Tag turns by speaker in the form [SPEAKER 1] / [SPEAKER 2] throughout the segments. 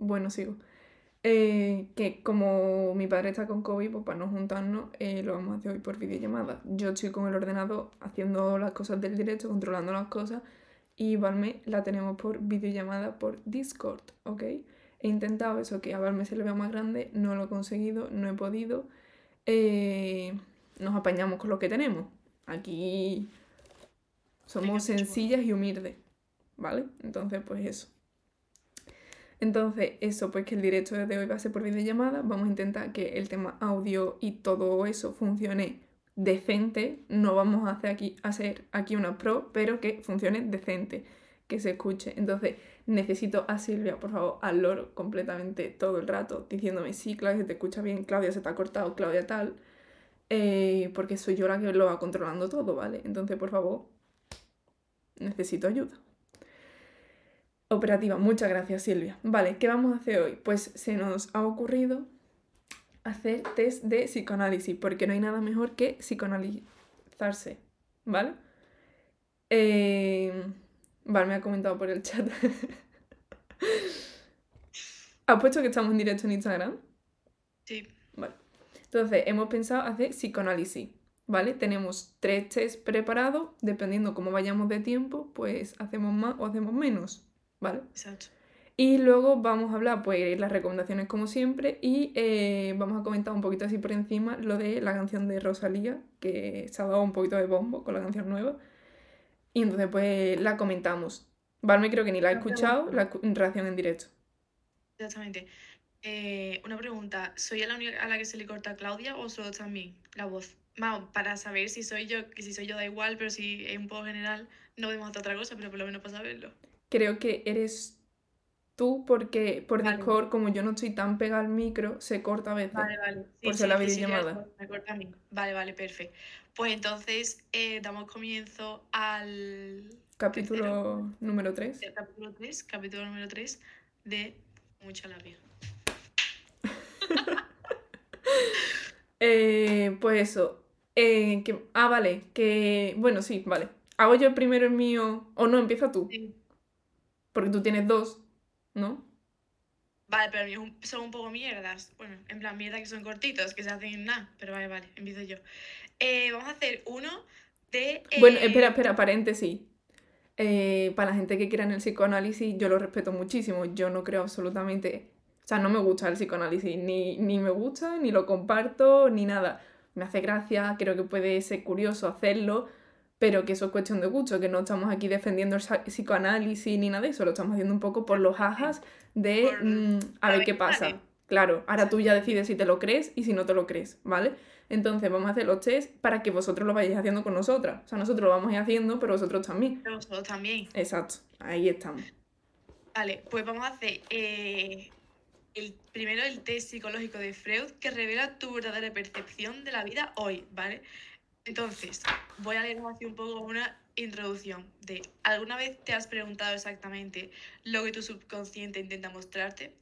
[SPEAKER 1] Bueno, sigo. Eh, que como mi padre está con COVID, pues para no juntarnos, eh, lo vamos a hacer hoy por videollamada. Yo estoy con el ordenador haciendo las cosas del directo, controlando las cosas, y Valme la tenemos por videollamada por Discord, ¿ok? He intentado eso, que a Valme se le vea más grande, no lo he conseguido, no he podido. Eh, nos apañamos con lo que tenemos. Aquí somos sencillas y humildes, ¿vale? Entonces, pues eso. Entonces, eso, pues que el directo de hoy va a ser por videollamada. Vamos a intentar que el tema audio y todo eso funcione decente. No vamos a hacer aquí, aquí una pro, pero que funcione decente, que se escuche. Entonces, necesito a Silvia, por favor, al loro completamente todo el rato, diciéndome, sí, Claudia, se te escucha bien, Claudia se te ha cortado, Claudia tal. Eh, porque soy yo la que lo va controlando todo, ¿vale? Entonces, por favor, necesito ayuda. Operativa, muchas gracias Silvia. Vale, ¿qué vamos a hacer hoy? Pues se nos ha ocurrido hacer test de psicoanálisis, porque no hay nada mejor que psicoanalizarse, ¿vale? Eh, vale, me ha comentado por el chat. ¿Has puesto que estamos en directo en Instagram?
[SPEAKER 2] Sí.
[SPEAKER 1] Vale. Entonces, hemos pensado hacer psicoanálisis, ¿vale? Tenemos tres test preparados, dependiendo cómo vayamos de tiempo, pues hacemos más o hacemos menos, ¿vale?
[SPEAKER 2] Exacto.
[SPEAKER 1] Y luego vamos a hablar, pues, las recomendaciones como siempre y eh, vamos a comentar un poquito así por encima lo de la canción de Rosalía, que se ha dado un poquito de bombo con la canción nueva. Y entonces, pues, la comentamos. Valme creo que ni la he escuchado, la reacción en directo.
[SPEAKER 2] Exactamente. Eh, una pregunta, ¿soy la única a la que se le corta a Claudia o solo también la voz? Vamos, para saber si soy yo, que si soy yo da igual, pero si es un poco general, no podemos hacer otra cosa, pero por lo menos para saberlo.
[SPEAKER 1] Creo que eres tú porque por Discord, como yo no estoy tan pegada al micro, se corta a veces.
[SPEAKER 2] Vale, vale.
[SPEAKER 1] por ser la videollamada.
[SPEAKER 2] me corta a mí. Vale, vale, perfecto. Pues entonces eh, damos comienzo al
[SPEAKER 1] capítulo número 3.
[SPEAKER 2] capítulo 3, capítulo número 3 de Mucha Labia.
[SPEAKER 1] Eh, pues eso. Eh, que, ah, vale. Que. Bueno, sí, vale. ¿Hago yo primero el mío? ¿O no? Empieza tú. Porque tú tienes dos, ¿no?
[SPEAKER 2] Vale, pero son un poco mierdas. Bueno, en plan, mierda que son cortitos, que se hacen en nada. Pero vale, vale, empiezo yo. Eh, vamos a hacer uno de.
[SPEAKER 1] Bueno, espera, espera, paréntesis. para la gente que quiera en el psicoanálisis, yo lo respeto muchísimo. Yo no creo absolutamente o sea, no me gusta el psicoanálisis, ni, ni me gusta, ni lo comparto, ni nada. Me hace gracia, creo que puede ser curioso hacerlo, pero que eso es cuestión de gusto, que no estamos aquí defendiendo el psicoanálisis ni nada de eso, lo estamos haciendo un poco por los ajas de mm, a ver qué pasa. Claro, ahora tú ya decides si te lo crees y si no te lo crees, ¿vale? Entonces vamos a hacer los test para que vosotros lo vayáis haciendo con nosotras. O sea, nosotros lo vamos a ir haciendo, pero vosotros también.
[SPEAKER 2] Pero vosotros también.
[SPEAKER 1] Exacto, ahí estamos.
[SPEAKER 2] Vale, pues vamos a hacer eh, el, primero el test psicológico de Freud que revela tu verdadera percepción de la vida hoy, ¿vale? Entonces, voy a leer así un poco una introducción de ¿alguna vez te has preguntado exactamente lo que tu subconsciente intenta mostrarte?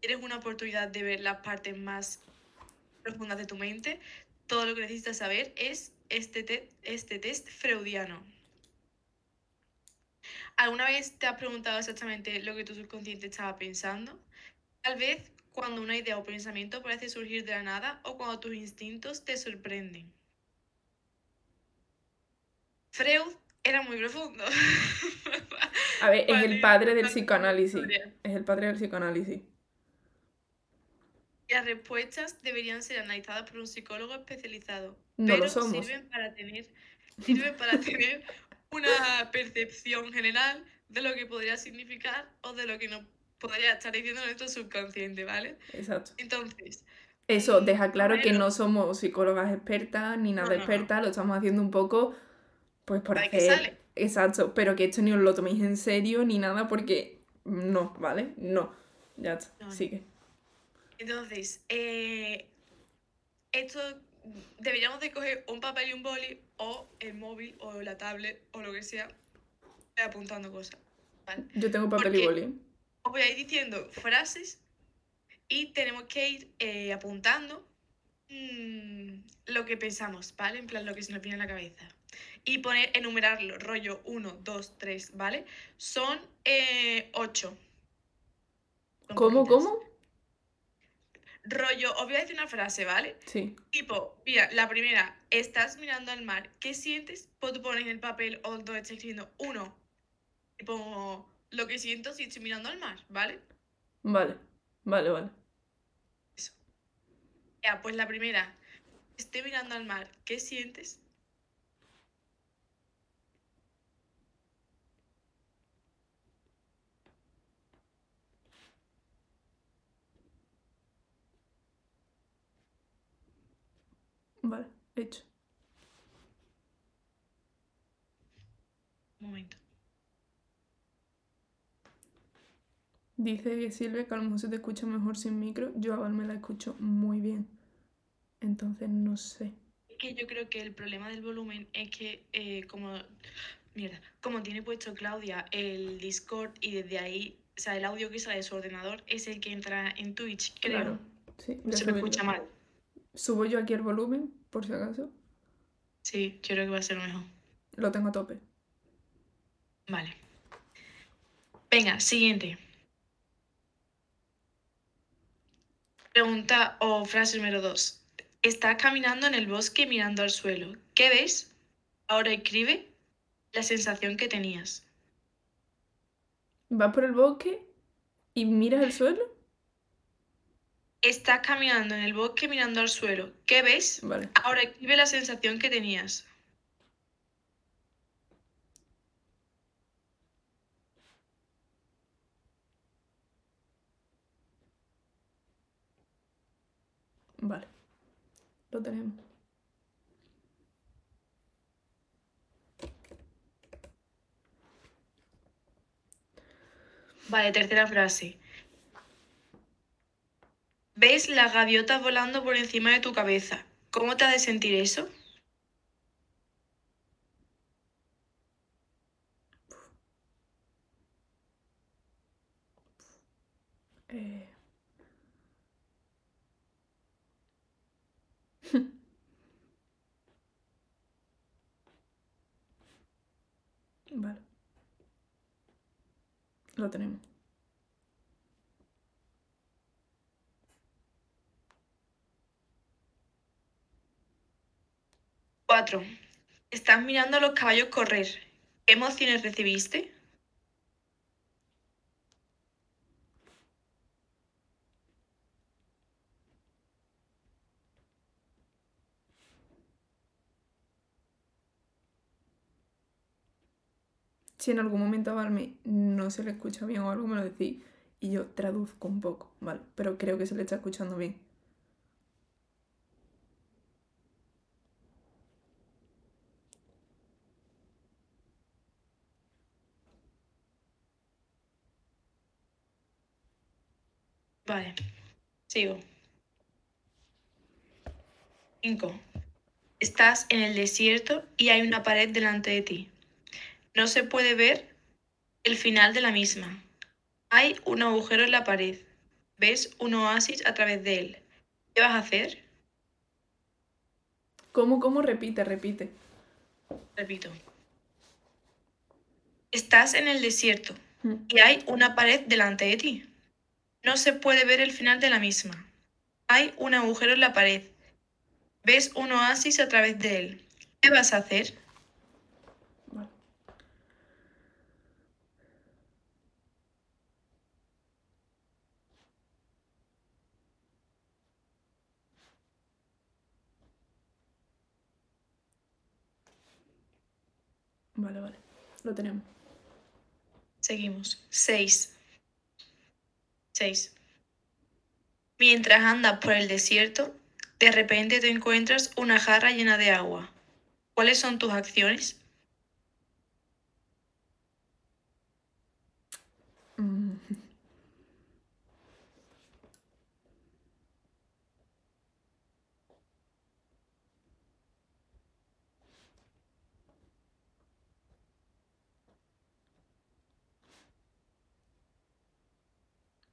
[SPEAKER 2] ¿Tienes una oportunidad de ver las partes más profundas de tu mente? Todo lo que necesitas saber es este, este test freudiano. ¿Alguna vez te has preguntado exactamente lo que tu subconsciente estaba pensando? Tal vez cuando una idea o pensamiento parece surgir de la nada o cuando tus instintos te sorprenden. Freud era muy profundo.
[SPEAKER 1] A ver, es el padre del psicoanálisis. Es el padre del psicoanálisis.
[SPEAKER 2] Las respuestas deberían ser analizadas por un psicólogo especializado.
[SPEAKER 1] No
[SPEAKER 2] pero
[SPEAKER 1] lo somos.
[SPEAKER 2] Sirven para tener, sirven para tener una percepción general de lo que podría significar o de lo que no podría estar diciendo nuestro subconsciente, ¿vale?
[SPEAKER 1] Exacto.
[SPEAKER 2] Entonces.
[SPEAKER 1] Eso deja claro que no somos psicólogas expertas ni nada expertas, lo estamos haciendo un poco, pues por hacer. Exacto, pero que esto ni os lo toméis en serio ni nada porque no, ¿vale? No. Ya está, sigue.
[SPEAKER 2] Entonces, eh, esto deberíamos de coger un papel y un boli o el móvil o la tablet o lo que sea apuntando cosas. ¿vale?
[SPEAKER 1] Yo tengo papel y boli
[SPEAKER 2] os voy a ir diciendo frases y tenemos que ir eh, apuntando mm, lo que pensamos, ¿vale? En plan, lo que se nos viene en la cabeza. Y poner, enumerarlo, rollo 1, 2, 3, ¿vale? Son 8. Eh,
[SPEAKER 1] ¿Cómo,
[SPEAKER 2] poquitas.
[SPEAKER 1] cómo?
[SPEAKER 2] Rollo, os voy a decir una frase, ¿vale?
[SPEAKER 1] Sí.
[SPEAKER 2] Tipo, mira, la primera, estás mirando al mar, ¿qué sientes? Pues tú pones en el papel o donde estés escribiendo uno. Y pongo lo que siento si estoy mirando al mar, ¿vale?
[SPEAKER 1] Vale, vale, vale.
[SPEAKER 2] Ya, pues la primera, estoy mirando al mar, ¿qué sientes?
[SPEAKER 1] Vale, hecho.
[SPEAKER 2] Un momento.
[SPEAKER 1] Dice Silvia que a lo mejor se te escucha mejor sin micro. Yo a Val me la escucho muy bien. Entonces no sé.
[SPEAKER 2] Es que yo creo que el problema del volumen es que eh, como mierda, como tiene puesto Claudia el Discord y desde ahí, o sea, el audio que sale de su ordenador es el que entra en Twitch, creo.
[SPEAKER 1] Claro. Sí,
[SPEAKER 2] Se me escucha mal.
[SPEAKER 1] Subo yo aquí el volumen, por si acaso.
[SPEAKER 2] Sí, yo creo que va a ser mejor.
[SPEAKER 1] Lo tengo a tope.
[SPEAKER 2] Vale. Venga, siguiente. Pregunta o frase número dos. Estás caminando en el bosque mirando al suelo. ¿Qué ves? Ahora escribe la sensación que tenías.
[SPEAKER 1] Vas por el bosque y miras el suelo.
[SPEAKER 2] Estás caminando en el bosque mirando al suelo. ¿Qué ves?
[SPEAKER 1] Vale.
[SPEAKER 2] Ahora escribe la sensación que tenías.
[SPEAKER 1] Vale. Lo tenemos.
[SPEAKER 2] Vale, tercera frase. ¿Ves las gaviotas volando por encima de tu cabeza? ¿Cómo te ha de sentir eso?
[SPEAKER 1] Eh. Lo tenemos.
[SPEAKER 2] Cuatro. Estás mirando a los caballos correr. ¿Qué emociones recibiste?
[SPEAKER 1] Si en algún momento a Valme no se le escucha bien o algo, me lo decís y yo traduzco un poco, ¿vale? Pero creo que se le está escuchando bien.
[SPEAKER 2] Vale. Sigo. Cinco. Estás en el desierto y hay una pared delante de ti. No se puede ver el final de la misma. Hay un agujero en la pared. Ves un oasis a través de él. ¿Qué vas a hacer?
[SPEAKER 1] ¿Cómo, cómo? Repite, repite.
[SPEAKER 2] Repito. Estás en el desierto
[SPEAKER 1] Mm.
[SPEAKER 2] y hay una pared delante de ti. No se puede ver el final de la misma. Hay un agujero en la pared. Ves un oasis a través de él. ¿Qué vas a hacer?
[SPEAKER 1] Vale. Vale, vale. Lo tenemos.
[SPEAKER 2] Seguimos. 6. 6. Mientras andas por el desierto, de repente te encuentras una jarra llena de agua. ¿Cuáles son tus acciones?
[SPEAKER 1] Mm.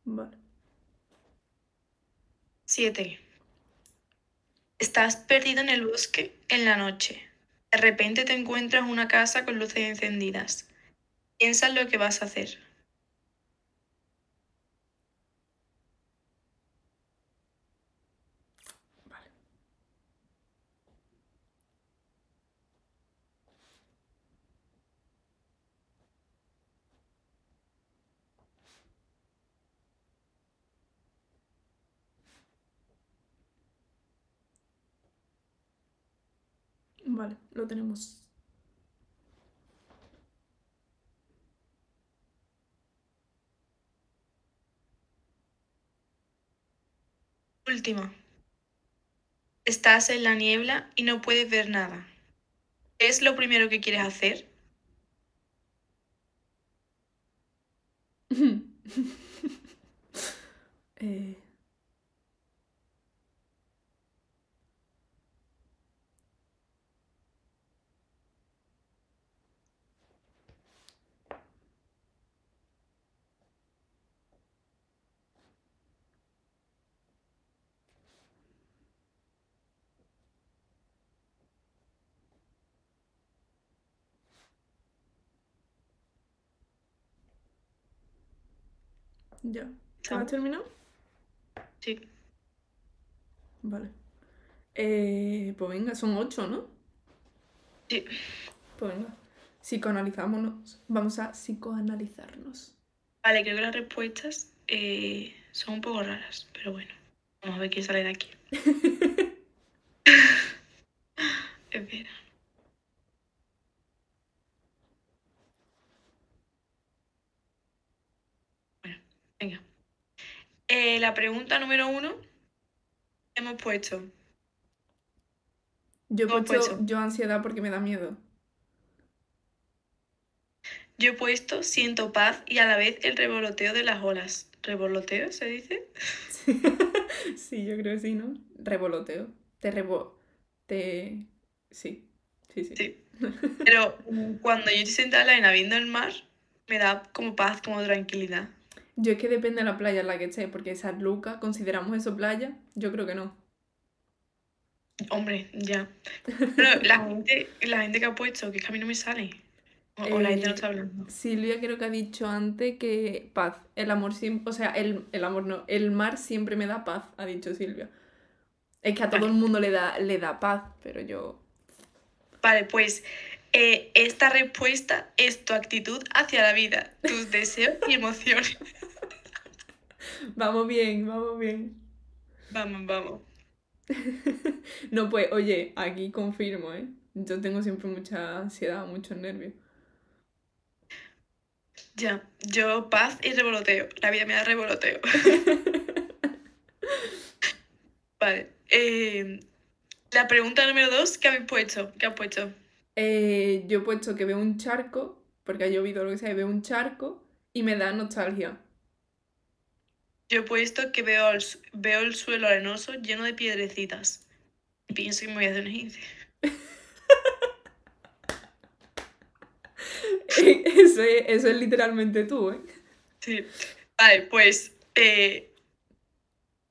[SPEAKER 1] Vale.
[SPEAKER 2] 7. Estás perdido en el bosque en la noche. De repente te encuentras una casa con luces encendidas. Piensa en lo que vas a hacer.
[SPEAKER 1] Vale, lo tenemos.
[SPEAKER 2] Última. Estás en la niebla y no puedes ver nada. ¿Qué es lo primero que quieres hacer?
[SPEAKER 1] Eh, Ya. ¿Has terminado?
[SPEAKER 2] Sí.
[SPEAKER 1] Vale. Eh, pues venga, son ocho, ¿no?
[SPEAKER 2] Sí.
[SPEAKER 1] Pues venga. Psicoanalizámonos. Vamos a psicoanalizarnos.
[SPEAKER 2] Vale, creo que las respuestas eh, son un poco raras, pero bueno. Vamos a ver quién sale de aquí. Espera. Bueno, venga. Eh, la pregunta número uno hemos puesto.
[SPEAKER 1] Yo he puesto
[SPEAKER 2] pues-
[SPEAKER 1] yo ansiedad porque me da miedo.
[SPEAKER 2] Yo he puesto siento paz y a la vez el revoloteo de las olas. ¿Revoloteo se dice?
[SPEAKER 1] sí, yo creo que sí, ¿no? Revoloteo. Te rebo... Te... Sí. Sí, sí.
[SPEAKER 2] Sí. Pero mm, cuando yo estoy sentada en la arena viendo el mar, me da como paz, como tranquilidad.
[SPEAKER 1] Yo es que depende de la playa en la que esté, porque San Lucas, ¿consideramos eso playa? Yo creo que no.
[SPEAKER 2] Hombre, ya. Pero la gente, la gente que ha puesto, que es que a mí no me sale. O, o la gente no
[SPEAKER 1] Eh,
[SPEAKER 2] está hablando.
[SPEAKER 1] Silvia creo que ha dicho antes que paz. El amor siempre... O sea, el, el amor no. El mar siempre me da paz, ha dicho Silvia. Es que a todo
[SPEAKER 2] Vale.
[SPEAKER 1] el mundo le da, le da paz, pero yo...
[SPEAKER 2] Vale, pues eh, esta respuesta es tu actitud hacia la vida, tus deseos y emociones.
[SPEAKER 1] Vamos bien, vamos bien.
[SPEAKER 2] Vamos, vamos.
[SPEAKER 1] No, pues, oye, aquí confirmo, ¿eh? Yo tengo siempre mucha ansiedad, muchos nervios.
[SPEAKER 2] Ya, yo paz y revoloteo. La vida me da revoloteo. Vale. eh, la pregunta número dos, ¿qué habéis puesto? ¿Qué has puesto?
[SPEAKER 1] Eh, yo he puesto que veo un charco, porque ha llovido lo que sea, y veo un charco y me da nostalgia.
[SPEAKER 2] Yo he puesto que veo el, veo el suelo arenoso lleno de piedrecitas. Y pienso que me voy a hacer un esguince.
[SPEAKER 1] Eso es, eso es literalmente tú, ¿eh?
[SPEAKER 2] Sí. Vale, pues eh,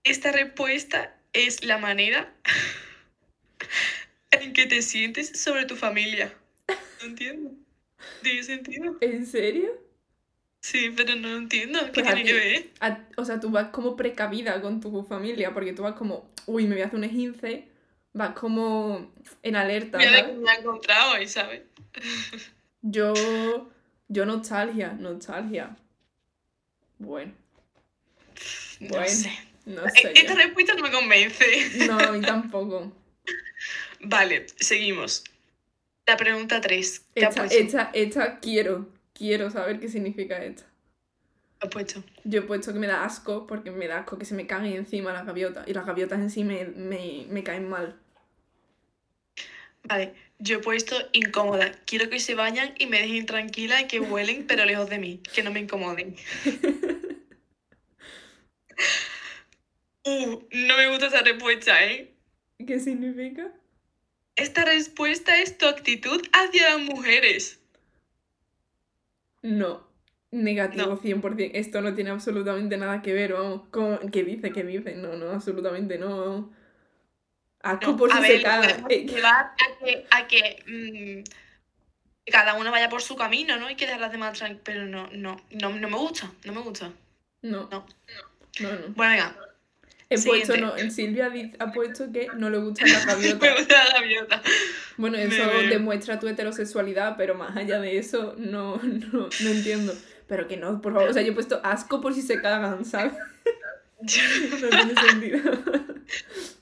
[SPEAKER 2] esta respuesta es la manera en que te sientes sobre tu familia. No entiendo. ¿Tiene sentido?
[SPEAKER 1] ¿En serio?
[SPEAKER 2] Sí, pero no entiendo. ¿Qué
[SPEAKER 1] Pues
[SPEAKER 2] tiene que ver?
[SPEAKER 1] A- o sea, tú vas como precavida con tu familia, porque tú vas como, uy, me voy a hacer un esguince, vas como en alerta,
[SPEAKER 2] Mira
[SPEAKER 1] ¿sabes?
[SPEAKER 2] que me ha encontrado hoy, ¿sabes?
[SPEAKER 1] Yo, yo nostalgia, nostalgia. Bueno,
[SPEAKER 2] No
[SPEAKER 1] Bueno,
[SPEAKER 2] sé.
[SPEAKER 1] no sé.
[SPEAKER 2] Esta respuesta no me convence.
[SPEAKER 1] No, a mí tampoco.
[SPEAKER 2] Vale, seguimos. La pregunta 3. ¿Qué
[SPEAKER 1] Esta, esta, esta quiero, quiero saber qué significa esta.
[SPEAKER 2] ¿Qué has puesto?
[SPEAKER 1] Yo he puesto que me da asco, porque me da asco que se me caguen encima las gaviotas, y las gaviotas en sí me, me, me caen mal.
[SPEAKER 2] Vale, yo he puesto incómoda. Quiero que se vayan y me dejen tranquila y que huelen, pero lejos de mí, que no me incomoden. Uh, no me gusta esa respuesta, ¿eh?
[SPEAKER 1] ¿Qué significa?
[SPEAKER 2] Esta respuesta es tu actitud hacia las mujeres.
[SPEAKER 1] No, negativo
[SPEAKER 2] No.
[SPEAKER 1] 100%. Esto no tiene absolutamente nada que ver, vamos. ¿Cómo- ¿Qué dice? ¿Qué dice? No, no, absolutamente no. Asco
[SPEAKER 2] No,
[SPEAKER 1] por
[SPEAKER 2] a
[SPEAKER 1] si
[SPEAKER 2] ver,
[SPEAKER 1] se caga. Eh,
[SPEAKER 2] llevar a que, a que, mm, cada uno vaya por su camino, ¿no? Y que dejar a las demás tranquilas. Pero no, no, no, no me gusta, no me gusta.
[SPEAKER 1] No,
[SPEAKER 2] No.
[SPEAKER 1] no, no.
[SPEAKER 2] Bueno, venga,
[SPEAKER 1] He puesto, no, Silvia ha puesto que no le gustan las
[SPEAKER 2] me
[SPEAKER 1] gaviotas.
[SPEAKER 2] gusta la gaviota.
[SPEAKER 1] Bueno,
[SPEAKER 2] Me
[SPEAKER 1] eso demuestra tu heterosexualidad, pero más allá de eso, no, no, no entiendo. Pero que no, por favor. O sea, yo he puesto asco por si se cagan, ¿sabes? No tiene sentido.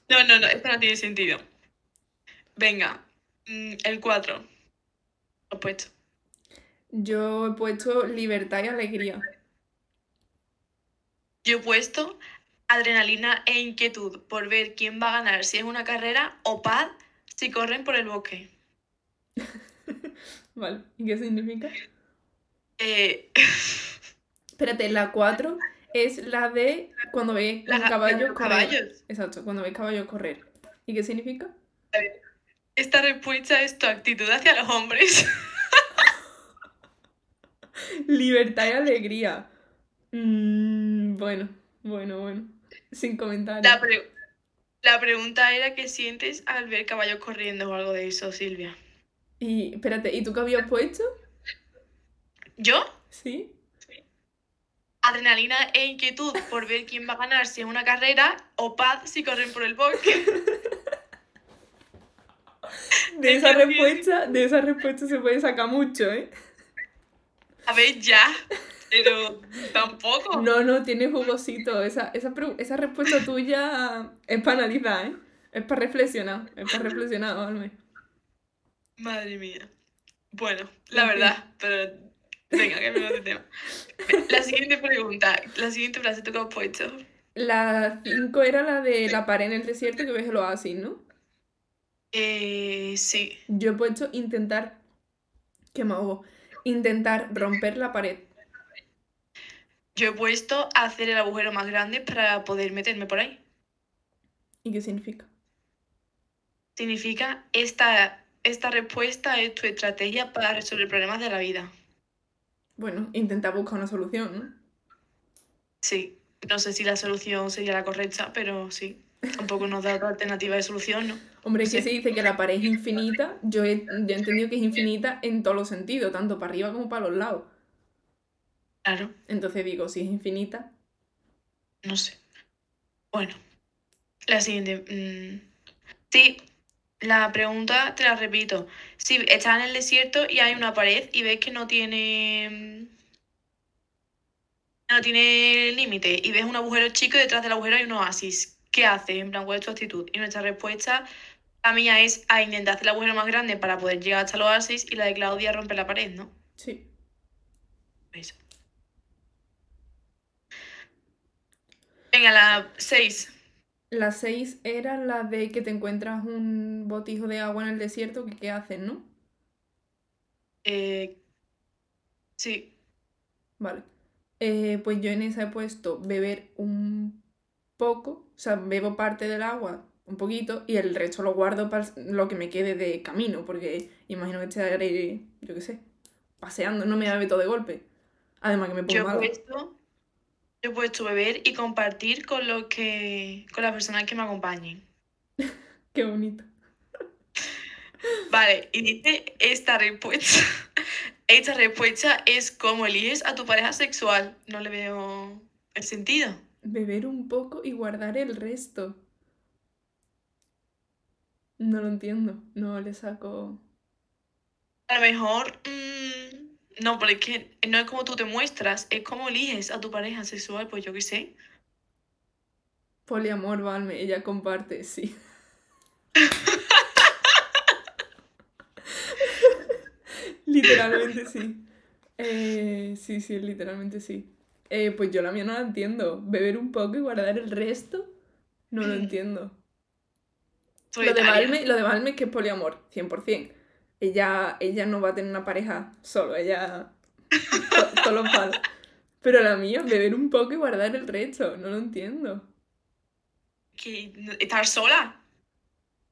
[SPEAKER 2] No, no, no, esto no tiene sentido. Venga. Mm, el 4. Lo he puesto.
[SPEAKER 1] Yo he puesto libertad y alegría.
[SPEAKER 2] Yo he puesto adrenalina e inquietud por ver quién va a ganar, si es una carrera, o paz si corren por el bosque.
[SPEAKER 1] Vale, ¿y qué significa?
[SPEAKER 2] Eh,
[SPEAKER 1] Espérate, la 4 es la de cuando ves
[SPEAKER 2] la-
[SPEAKER 1] caballo
[SPEAKER 2] los
[SPEAKER 1] correr.
[SPEAKER 2] caballos.
[SPEAKER 1] Exacto, cuando ves caballos correr. ¿Y qué significa?
[SPEAKER 2] Esta respuesta es tu actitud hacia los hombres.
[SPEAKER 1] Libertad y alegría. Mm, bueno, bueno, bueno. Sin comentarios.
[SPEAKER 2] La, pre- la pregunta era qué sientes al ver caballos corriendo o algo de eso, Silvia.
[SPEAKER 1] Y espérate, ¿y tú qué habías puesto?
[SPEAKER 2] ¿Yo?
[SPEAKER 1] ¿Sí?
[SPEAKER 2] Adrenalina e inquietud por ver quién va a ganar, si es una carrera, o paz si corren por el bosque.
[SPEAKER 1] De esa
[SPEAKER 2] sí.
[SPEAKER 1] respuesta, de esa respuesta se puede sacar mucho, ¿eh?
[SPEAKER 2] A ver, ya. Pero tampoco.
[SPEAKER 1] No, no, tiene jugosito. Esa, esa, esa respuesta tuya es para analizar, ¿eh? Es para reflexionar. Es para reflexionar, Valme.
[SPEAKER 2] Madre mía. Bueno, la verdad, pero. Venga, cambiamos de tema. La siguiente pregunta, la siguiente frase tú que has puesto.
[SPEAKER 1] La 5 era la de la pared en el desierto que ves el oasis, ¿no?
[SPEAKER 2] Eh, sí.
[SPEAKER 1] Yo he puesto intentar. ¿Qué me hago? Intentar romper la pared.
[SPEAKER 2] Yo he puesto hacer el agujero más grande para poder meterme por ahí.
[SPEAKER 1] ¿Y qué significa?
[SPEAKER 2] Significa esta, esta respuesta es tu estrategia para resolver problemas de la vida.
[SPEAKER 1] Bueno, intentar buscar una solución, ¿no?
[SPEAKER 2] Sí. No sé si la solución sería la correcta, pero sí. Tampoco nos da otra alternativa de solución, ¿no?
[SPEAKER 1] Hombre, es que se dice que la pared es infinita. Yo he, yo he entendido que es infinita en todos los sentidos, tanto para arriba como para los lados.
[SPEAKER 2] Claro,
[SPEAKER 1] Entonces digo, si es infinita,
[SPEAKER 2] no sé. Bueno, la siguiente. mm, Sí, la pregunta te la repito. Si estás en el desierto y hay una pared y ves que no tiene. mm, No tiene límite y ves un agujero chico y detrás del agujero hay un oasis. ¿Qué haces? En plan, ¿cuál es tu actitud? Y nuestra respuesta, la mía es a intentar hacer el agujero más grande para poder llegar hasta el oasis y la de Claudia romper la pared, ¿no?
[SPEAKER 1] sí.
[SPEAKER 2] Eso. Venga, la 6.
[SPEAKER 1] La 6 era la de que te encuentras un botijo de agua en el desierto, que qué haces, ¿no?
[SPEAKER 2] Eh, sí.
[SPEAKER 1] Vale. Eh, pues yo en esa he puesto beber un poco, o sea, bebo parte del agua, un poquito, y el resto lo guardo para lo que me quede de camino, porque imagino que estaré, yo qué sé, paseando, no me bebe todo de golpe. Además que me pongo
[SPEAKER 2] Yo he puesto, yo he puesto beber y compartir con los que, con las personas que me acompañen.
[SPEAKER 1] Qué bonito.
[SPEAKER 2] Vale, y dice esta respuesta. Esta respuesta es cómo eliges a tu pareja sexual. No le veo el sentido.
[SPEAKER 1] Beber un poco y guardar el resto. No lo entiendo, no le saco...
[SPEAKER 2] A lo mejor, mm, no, pero es que no es como tú te muestras, es como eliges a tu pareja sexual, pues yo qué sé.
[SPEAKER 1] Poliamor, Valme, ella comparte, sí. Literalmente sí. Eh, sí, sí, literalmente sí. Eh, pues yo la mía no la entiendo. Beber un poco y guardar el resto, no lo entiendo. Lo de. Valme, lo de Valme es que es poliamor, 100%. Ella, ella no va a tener una pareja solo, ella... to- los palos. Pero la mía, beber un poco y guardar el resto, no lo entiendo.
[SPEAKER 2] Que estar sola.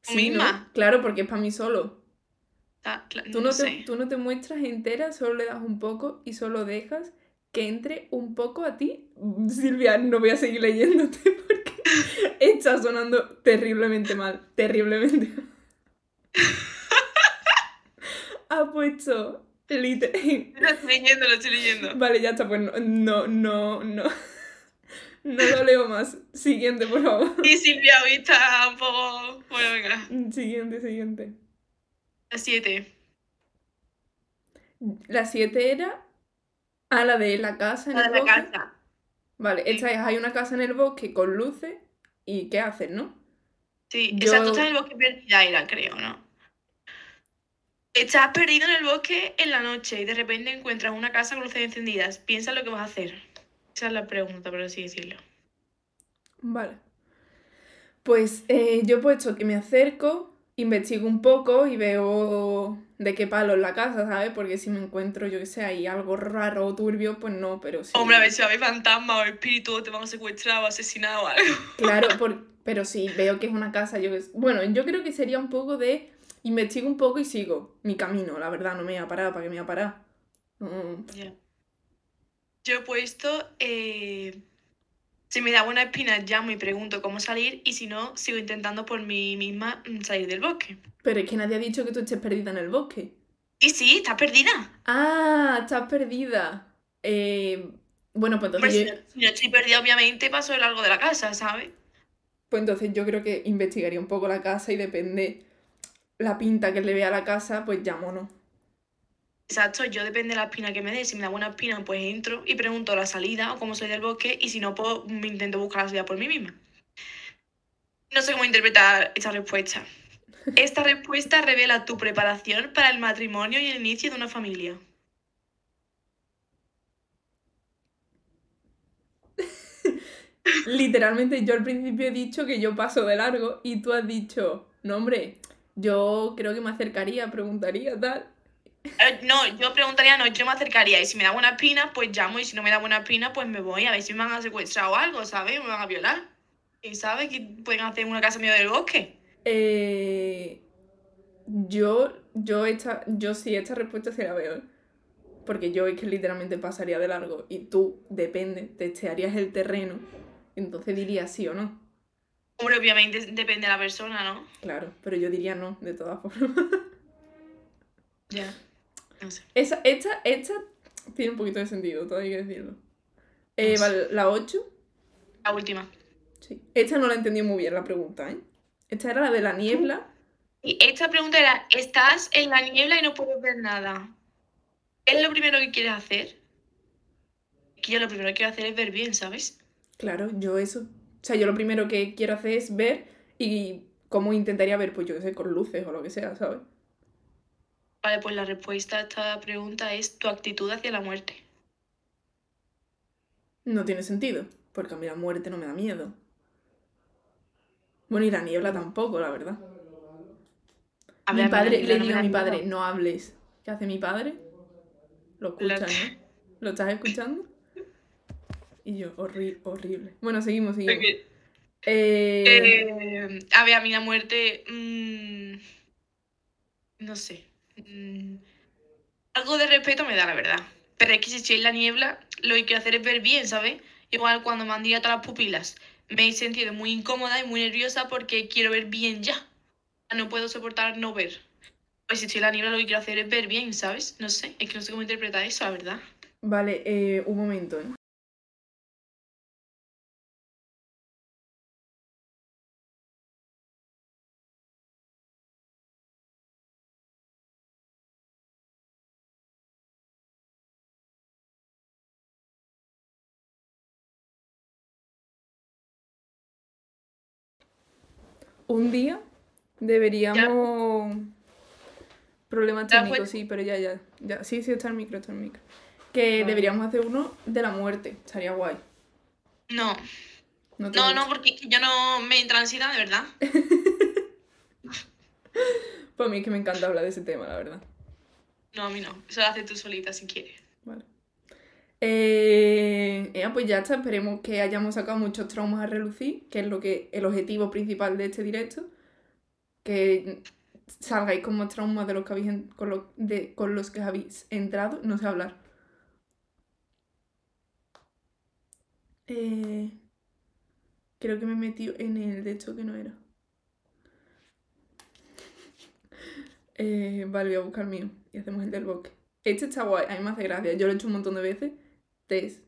[SPEAKER 2] Tú
[SPEAKER 1] Sí, ¿no?
[SPEAKER 2] misma.
[SPEAKER 1] Claro, porque es para mí solo. Tú
[SPEAKER 2] no
[SPEAKER 1] no, te,
[SPEAKER 2] sé.
[SPEAKER 1] tú no te muestras entera, solo le das un poco y solo dejas que entre un poco a ti. Silvia, no voy a seguir leyéndote porque está sonando terriblemente mal. Terriblemente. ha puesto. liter-
[SPEAKER 2] Lo estoy leyendo, lo estoy leyendo.
[SPEAKER 1] Vale, ya está, pues no, no, no, no. No lo leo más. Siguiente, por favor.
[SPEAKER 2] Y Silvia hoy está un poco. Bueno, venga.
[SPEAKER 1] Siguiente, siguiente.
[SPEAKER 2] La 7.
[SPEAKER 1] La 7 era. Ah, la de la casa en
[SPEAKER 2] La
[SPEAKER 1] el
[SPEAKER 2] de la
[SPEAKER 1] bosque.
[SPEAKER 2] casa.
[SPEAKER 1] Vale,
[SPEAKER 2] Sí.
[SPEAKER 1] esta es, hay una casa en el bosque con luces y ¿qué hacen, no?
[SPEAKER 2] Sí,
[SPEAKER 1] Yo-
[SPEAKER 2] exacto, está en el bosque perdida era, creo, ¿no? Estás perdido en el bosque en la noche y de repente encuentras una casa con luces encendidas. Piensa lo que vas a hacer. Esa es la pregunta, por así decirlo.
[SPEAKER 1] Vale. Pues eh, yo he puesto que me acerco, investigo un poco y veo de qué palo es la casa, ¿sabes? Porque si me encuentro, yo que sé, ahí algo raro o turbio, pues no, pero sí.
[SPEAKER 2] Hombre, a ver si va a haber fantasmas o espíritus, te van a secuestrar o asesinar o algo.
[SPEAKER 1] Claro, por- pero sí, veo que es una casa, yo que sé- Bueno, yo creo que sería un poco de investigo un poco y sigo mi camino, la verdad, no me voy a parar, ¿para qué me voy a parar? No.
[SPEAKER 2] Yo he puesto. eh, si me da buena espina, llamo y pregunto cómo salir. Y si no, sigo intentando por mí misma mm, salir del bosque.
[SPEAKER 1] Pero es que nadie ha dicho que tú estés perdida en el bosque.
[SPEAKER 2] Y sí, estás perdida.
[SPEAKER 1] Ah, estás perdida. Eh, bueno, pues entonces,
[SPEAKER 2] si
[SPEAKER 1] yo,
[SPEAKER 2] no, si no estoy perdida, obviamente paso de largo de la casa, ¿sabes?
[SPEAKER 1] pues entonces yo creo que investigaría un poco la casa y depende la pinta que le vea a la casa, pues llamo no.
[SPEAKER 2] Exacto, yo depende de la espina que me dé. Si me da buena espina, pues entro y pregunto la salida o cómo soy del bosque. Y si no, pues me intento buscar la salida por mí misma. No sé cómo interpretar esta respuesta. Esta respuesta revela tu preparación para el matrimonio y el inicio de una familia.
[SPEAKER 1] Literalmente yo al principio he dicho que yo paso de largo y tú has dicho, no hombre, yo creo que me acercaría, preguntaría, tal.
[SPEAKER 2] Eh, no, yo preguntaría, no, yo me acercaría. Y si me da buena espina, pues llamo. Y si no me da buena espina, pues me voy. A ver si me van a secuestrar o algo, ¿sabes? Me van a violar. ¿Y sabes que pueden hacer una casa en medio del bosque?
[SPEAKER 1] Eh, yo, yo, esta, yo sí, esta respuesta se la veo. ¿eh? Porque yo es que literalmente pasaría de largo y tú, depende, testearías el terreno, entonces dirías sí o no.
[SPEAKER 2] Hombre, obviamente depende de la persona, ¿no?
[SPEAKER 1] Claro, pero yo diría no, de todas formas.
[SPEAKER 2] Ya. No sé.
[SPEAKER 1] Esa, esta, esta tiene un poquito de sentido, todo hay que decirlo. Eh, vale, la 8.
[SPEAKER 2] La última.
[SPEAKER 1] Sí. Esta no la entendí muy bien la pregunta, ¿eh? Esta era la de la niebla.
[SPEAKER 2] Y esta pregunta era, estás en la niebla y no puedes ver nada. ¿Qué es lo primero que quieres hacer? Que yo lo primero que quiero hacer es ver bien, ¿sabes?
[SPEAKER 1] Claro, yo eso. O sea, yo lo primero que quiero hacer es ver y cómo intentaría ver, pues yo qué sé, con luces o lo que sea, ¿sabes?
[SPEAKER 2] Vale, pues la respuesta a esta pregunta es tu actitud hacia la muerte.
[SPEAKER 1] No tiene sentido, porque a mí la muerte no me da miedo. Bueno, y la niebla tampoco, la verdad.
[SPEAKER 2] A
[SPEAKER 1] mi padre, le digo a mi padre, no hables. ¿Qué hace mi padre? Lo escuchas, ¿no? ¿Lo estás escuchando? Y yo, horri- horrible. Bueno, seguimos, seguimos. Eh,
[SPEAKER 2] eh, a ver, a mí la muerte... mm, no sé. mm, algo de respeto me da, la verdad. Pero es que si estoy en la niebla, lo que quiero hacer es ver bien, ¿sabes? Igual cuando me han dilatado las pupilas, me he sentido muy incómoda y muy nerviosa porque quiero ver bien ya. No puedo soportar no ver. Pues si estoy en la niebla, lo que quiero hacer es ver bien, ¿sabes? No sé, es que no sé cómo interpretar eso, la verdad.
[SPEAKER 1] Vale, eh, un momento, ¿eh? Un día deberíamos... Problemas
[SPEAKER 2] ¿Te das
[SPEAKER 1] técnicos,
[SPEAKER 2] cuenta?
[SPEAKER 1] sí, pero ya, ya, ya. Sí, sí, está el micro, está el micro. Que
[SPEAKER 2] Vale.
[SPEAKER 1] deberíamos hacer uno de la muerte, estaría guay.
[SPEAKER 2] No,
[SPEAKER 1] ¿No,
[SPEAKER 2] no, porque yo no me entra ansiedad, de verdad.
[SPEAKER 1] Pues a mí es que me encanta hablar de ese tema, la verdad.
[SPEAKER 2] No, a mí no. Eso lo haces tú solita si quieres.
[SPEAKER 1] Vale. Eh, ea, pues ya está, esperemos que hayamos sacado muchos traumas a relucir, que es lo que el objetivo principal de este directo. Que salgáis con más traumas de los que habéis con los que habéis entrado. No sé hablar. Eh, creo que me he metido en el de hecho que no era. Eh, vale, voy a buscar el mío y hacemos el del bosque. Este está guay, a mí me hace gracia. Yo lo he hecho un montón de veces. Test,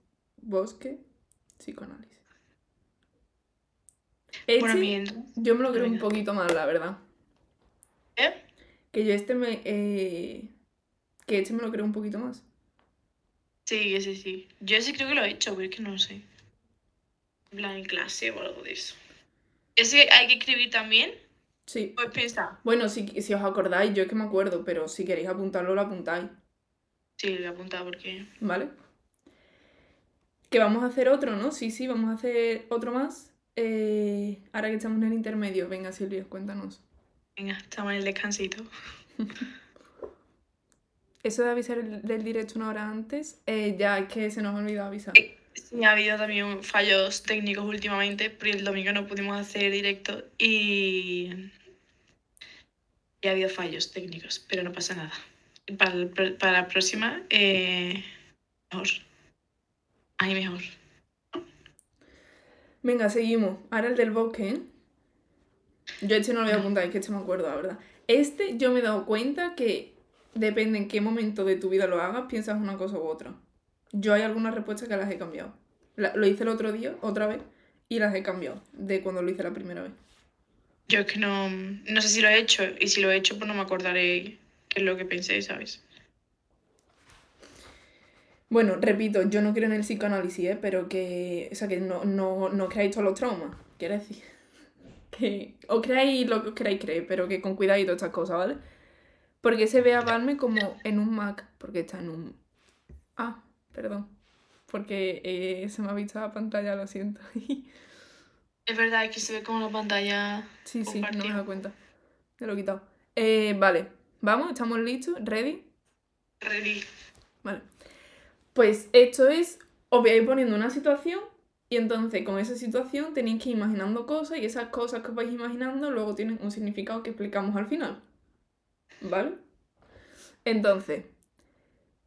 [SPEAKER 1] bosque, psicoanálisis. Este,
[SPEAKER 2] Bueno, mientras.
[SPEAKER 1] yo me lo creo un poquito más, la verdad.
[SPEAKER 2] ¿Eh?
[SPEAKER 1] Que yo este me... eh, que este me lo creo un poquito más.
[SPEAKER 2] Sí, ese sí. Yo ese creo que lo he hecho, pero es que no sé. En plan, en clase o algo de eso. ¿Ese hay que escribir también?
[SPEAKER 1] Sí.
[SPEAKER 2] Pues piensa.
[SPEAKER 1] Bueno, si, si os acordáis, yo es que me acuerdo, pero si queréis apuntarlo, lo apuntáis.
[SPEAKER 2] Sí, lo voy a apuntar porque.
[SPEAKER 1] ¿Vale? Que vamos a hacer otro, ¿no? Sí, sí, vamos a hacer otro más. Eh, ahora que estamos en el intermedio. Venga, Silvia, cuéntanos.
[SPEAKER 2] Venga, estamos en el descansito.
[SPEAKER 1] Eso de avisar el- del directo una hora antes, eh, ya es que se nos ha olvidado avisar.
[SPEAKER 2] Sí, ha habido también fallos técnicos últimamente, porque el domingo no pudimos hacer directo y. Y ha habido fallos técnicos, pero no pasa nada. Para, para la próxima, eh, mejor. Ahí mejor.
[SPEAKER 1] Venga, seguimos. Ahora el del bosque, ¿eh? Yo este no lo voy a
[SPEAKER 2] No.
[SPEAKER 1] apuntar, es que este me acuerdo, la verdad. Este yo me he dado cuenta que depende en qué momento de tu vida lo hagas, piensas una cosa u otra. Yo hay algunas respuestas que las he cambiado. La- lo hice el otro día, otra vez, y las he cambiado de cuando lo hice la primera vez.
[SPEAKER 2] Yo es que no, no sé si lo he hecho, y si lo he hecho, pues no me acordaré qué es lo que pensé, ¿sabes?
[SPEAKER 1] Bueno, repito, yo no creo en el psicoanálisis, ¿eh? Pero que, o sea, que no, no, no creáis todos los traumas, quiero decir. Que os creáis lo que os queráis creer, pero que con cuidado y todas estas cosas, ¿vale? Porque se ve a Balme como en un Mac, porque está en un... Ah, perdón. Porque eh, se me ha visto la pantalla, lo siento.
[SPEAKER 2] Es verdad, es que se ve como la pantalla.
[SPEAKER 1] sí, sí, no me he dado cuenta. Me lo he quitado. Eh, vale, vamos, estamos listos, ready.
[SPEAKER 2] Ready.
[SPEAKER 1] Vale. Pues esto es, os ir poniendo una situación y entonces con esa situación tenéis que ir imaginando cosas y esas cosas que os vais imaginando luego tienen un significado que explicamos al final. ¿Vale? Entonces,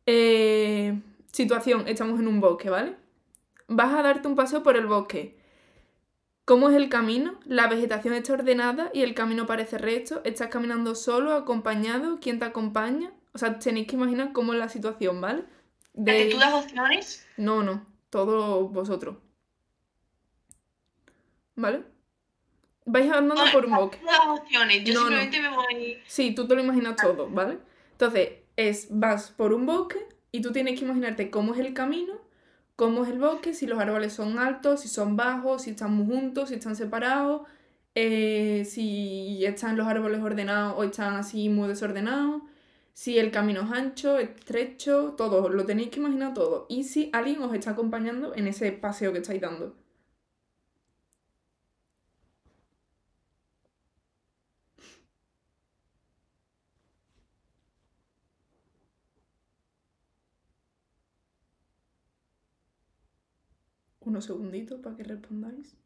[SPEAKER 1] eh, situación, estamos en un bosque, ¿vale? Vas a darte un paseo por el bosque. ¿Cómo es el camino? La vegetación está ordenada y el camino parece recto. Estás caminando solo, acompañado. ¿Quién te acompaña? O sea, tenéis que imaginar cómo es la situación, ¿vale?
[SPEAKER 2] ¿Que
[SPEAKER 1] De...
[SPEAKER 2] tú das opciones?
[SPEAKER 1] No, no, todos vosotros. ¿Vale? Vais andando
[SPEAKER 2] No,
[SPEAKER 1] por un bosque.
[SPEAKER 2] das opciones, yo
[SPEAKER 1] No, no.
[SPEAKER 2] simplemente me voy.
[SPEAKER 1] Sí, tú te lo imaginas todo, ¿vale? Entonces, es, vas por un bosque y tú tienes que imaginarte cómo es el camino, cómo es el bosque, si los árboles son altos, si son bajos, si están muy juntos, si están separados, eh, si están los árboles ordenados o están así muy desordenados, si el camino es ancho, estrecho, todo, lo tenéis que imaginar todo. Y si alguien os está acompañando en ese paseo que estáis dando. Unos segunditos para que respondáis.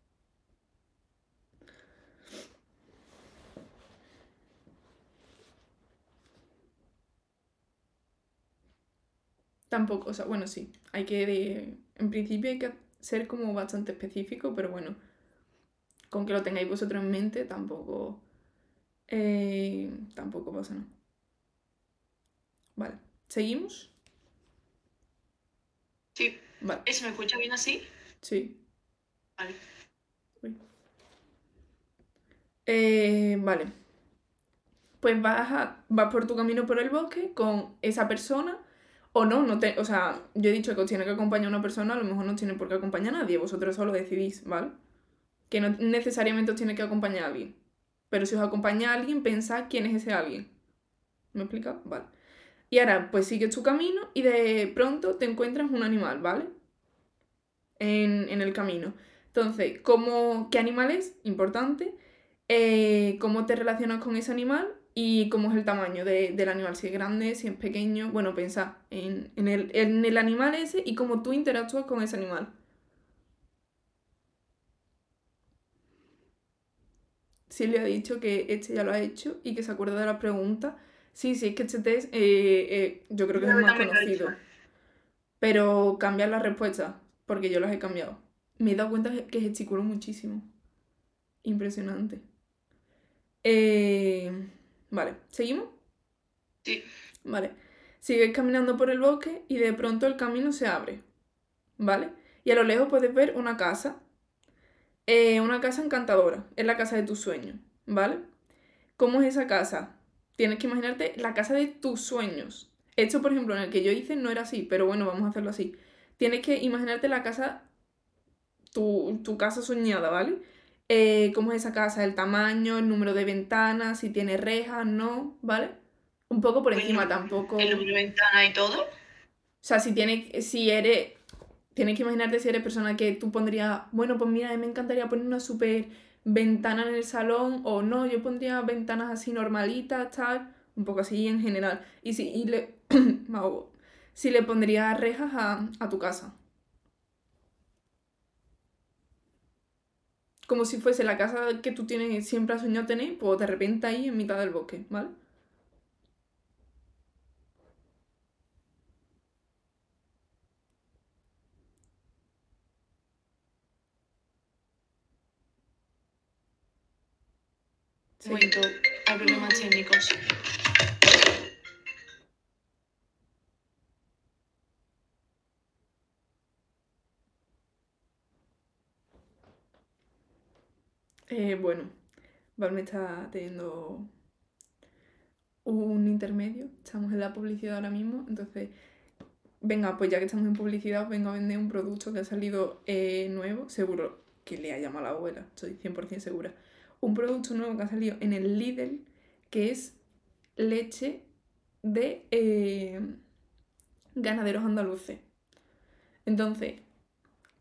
[SPEAKER 1] Tampoco, o sea, bueno, sí, hay que, de- en principio hay que ser como bastante específico, pero bueno, con que lo tengáis vosotros en mente, tampoco, eh, tampoco pasa nada. Vale, ¿seguimos?
[SPEAKER 2] Sí.
[SPEAKER 1] Vale,
[SPEAKER 2] ¿Eh, ¿Se me escucha bien así?
[SPEAKER 1] sí.
[SPEAKER 2] Vale.
[SPEAKER 1] Eh, vale. Pues vas, a- vas por tu camino por el bosque con esa persona o no, no te, o sea, yo he dicho que os tiene que acompañar una persona, a lo mejor no tiene por qué acompañar a nadie, vosotros solo decidís, ¿vale? Que no necesariamente os tiene que acompañar a alguien. Pero si os acompaña a alguien, pensad quién es ese alguien. ¿Me he explicado? Vale. Y ahora, pues sigues tu camino y de pronto te encuentras un animal, ¿vale? En, en el camino. Entonces, ¿cómo, ¿qué animal es? Importante. Eh, ¿Cómo te relacionas con ese animal? Y cómo es el tamaño de- del animal, si es grande, si es pequeño. Bueno, pensad en, en el, en el animal ese y cómo tú interactúas con ese animal. Silvia ha dicho que este ya lo ha hecho y que se acuerda de la pregunta. Sí, sí, es que este test eh, eh, yo creo que es el
[SPEAKER 2] Yo
[SPEAKER 1] más
[SPEAKER 2] lo he
[SPEAKER 1] conocido. Pero cambiar las respuestas, porque yo las he cambiado. Me he dado cuenta que gesticulo muchísimo. Impresionante. Eh, vale, ¿seguimos?
[SPEAKER 2] Sí.
[SPEAKER 1] Vale. Sigues caminando por el bosque y de pronto el camino se abre. ¿Vale? Y a lo lejos puedes ver una casa. Eh, una casa encantadora. Es la casa de tus sueños. ¿Vale? ¿Cómo es esa casa? Tienes que imaginarte la casa de tus sueños. Esto, por ejemplo, en el que yo hice no era así, pero bueno, vamos a hacerlo así. Tienes que imaginarte la casa, tu, tu casa soñada, ¿vale? Eh, cómo es esa casa, el tamaño, el número de ventanas, si tiene rejas, no, ¿vale? Un poco por encima tampoco.
[SPEAKER 2] El número de ventanas y todo.
[SPEAKER 1] O sea, si tiene, si eres, tienes que imaginarte si eres persona que tú pondrías, bueno, pues mira, a mí me encantaría poner una super ventana en el salón, o no, yo pondría ventanas así normalitas, tal, un poco así en general. Y si, y le, si le pondrías rejas a, a tu casa. Como si fuese la casa que tú tienes, siempre has soñado tener, pues de repente ahí en mitad del bosque, ¿vale?
[SPEAKER 2] Momento, hay problemas técnicos.
[SPEAKER 1] Eh, bueno, Valme está teniendo un intermedio. Estamos en la publicidad ahora mismo. Entonces, venga, pues ya que estamos en publicidad, vengo a vender un producto que ha salido eh, nuevo. Seguro que le ha llamado la abuela, estoy 100% segura. Un producto nuevo que ha salido en el Lidl, que es leche de eh, ganaderos andaluces. Entonces,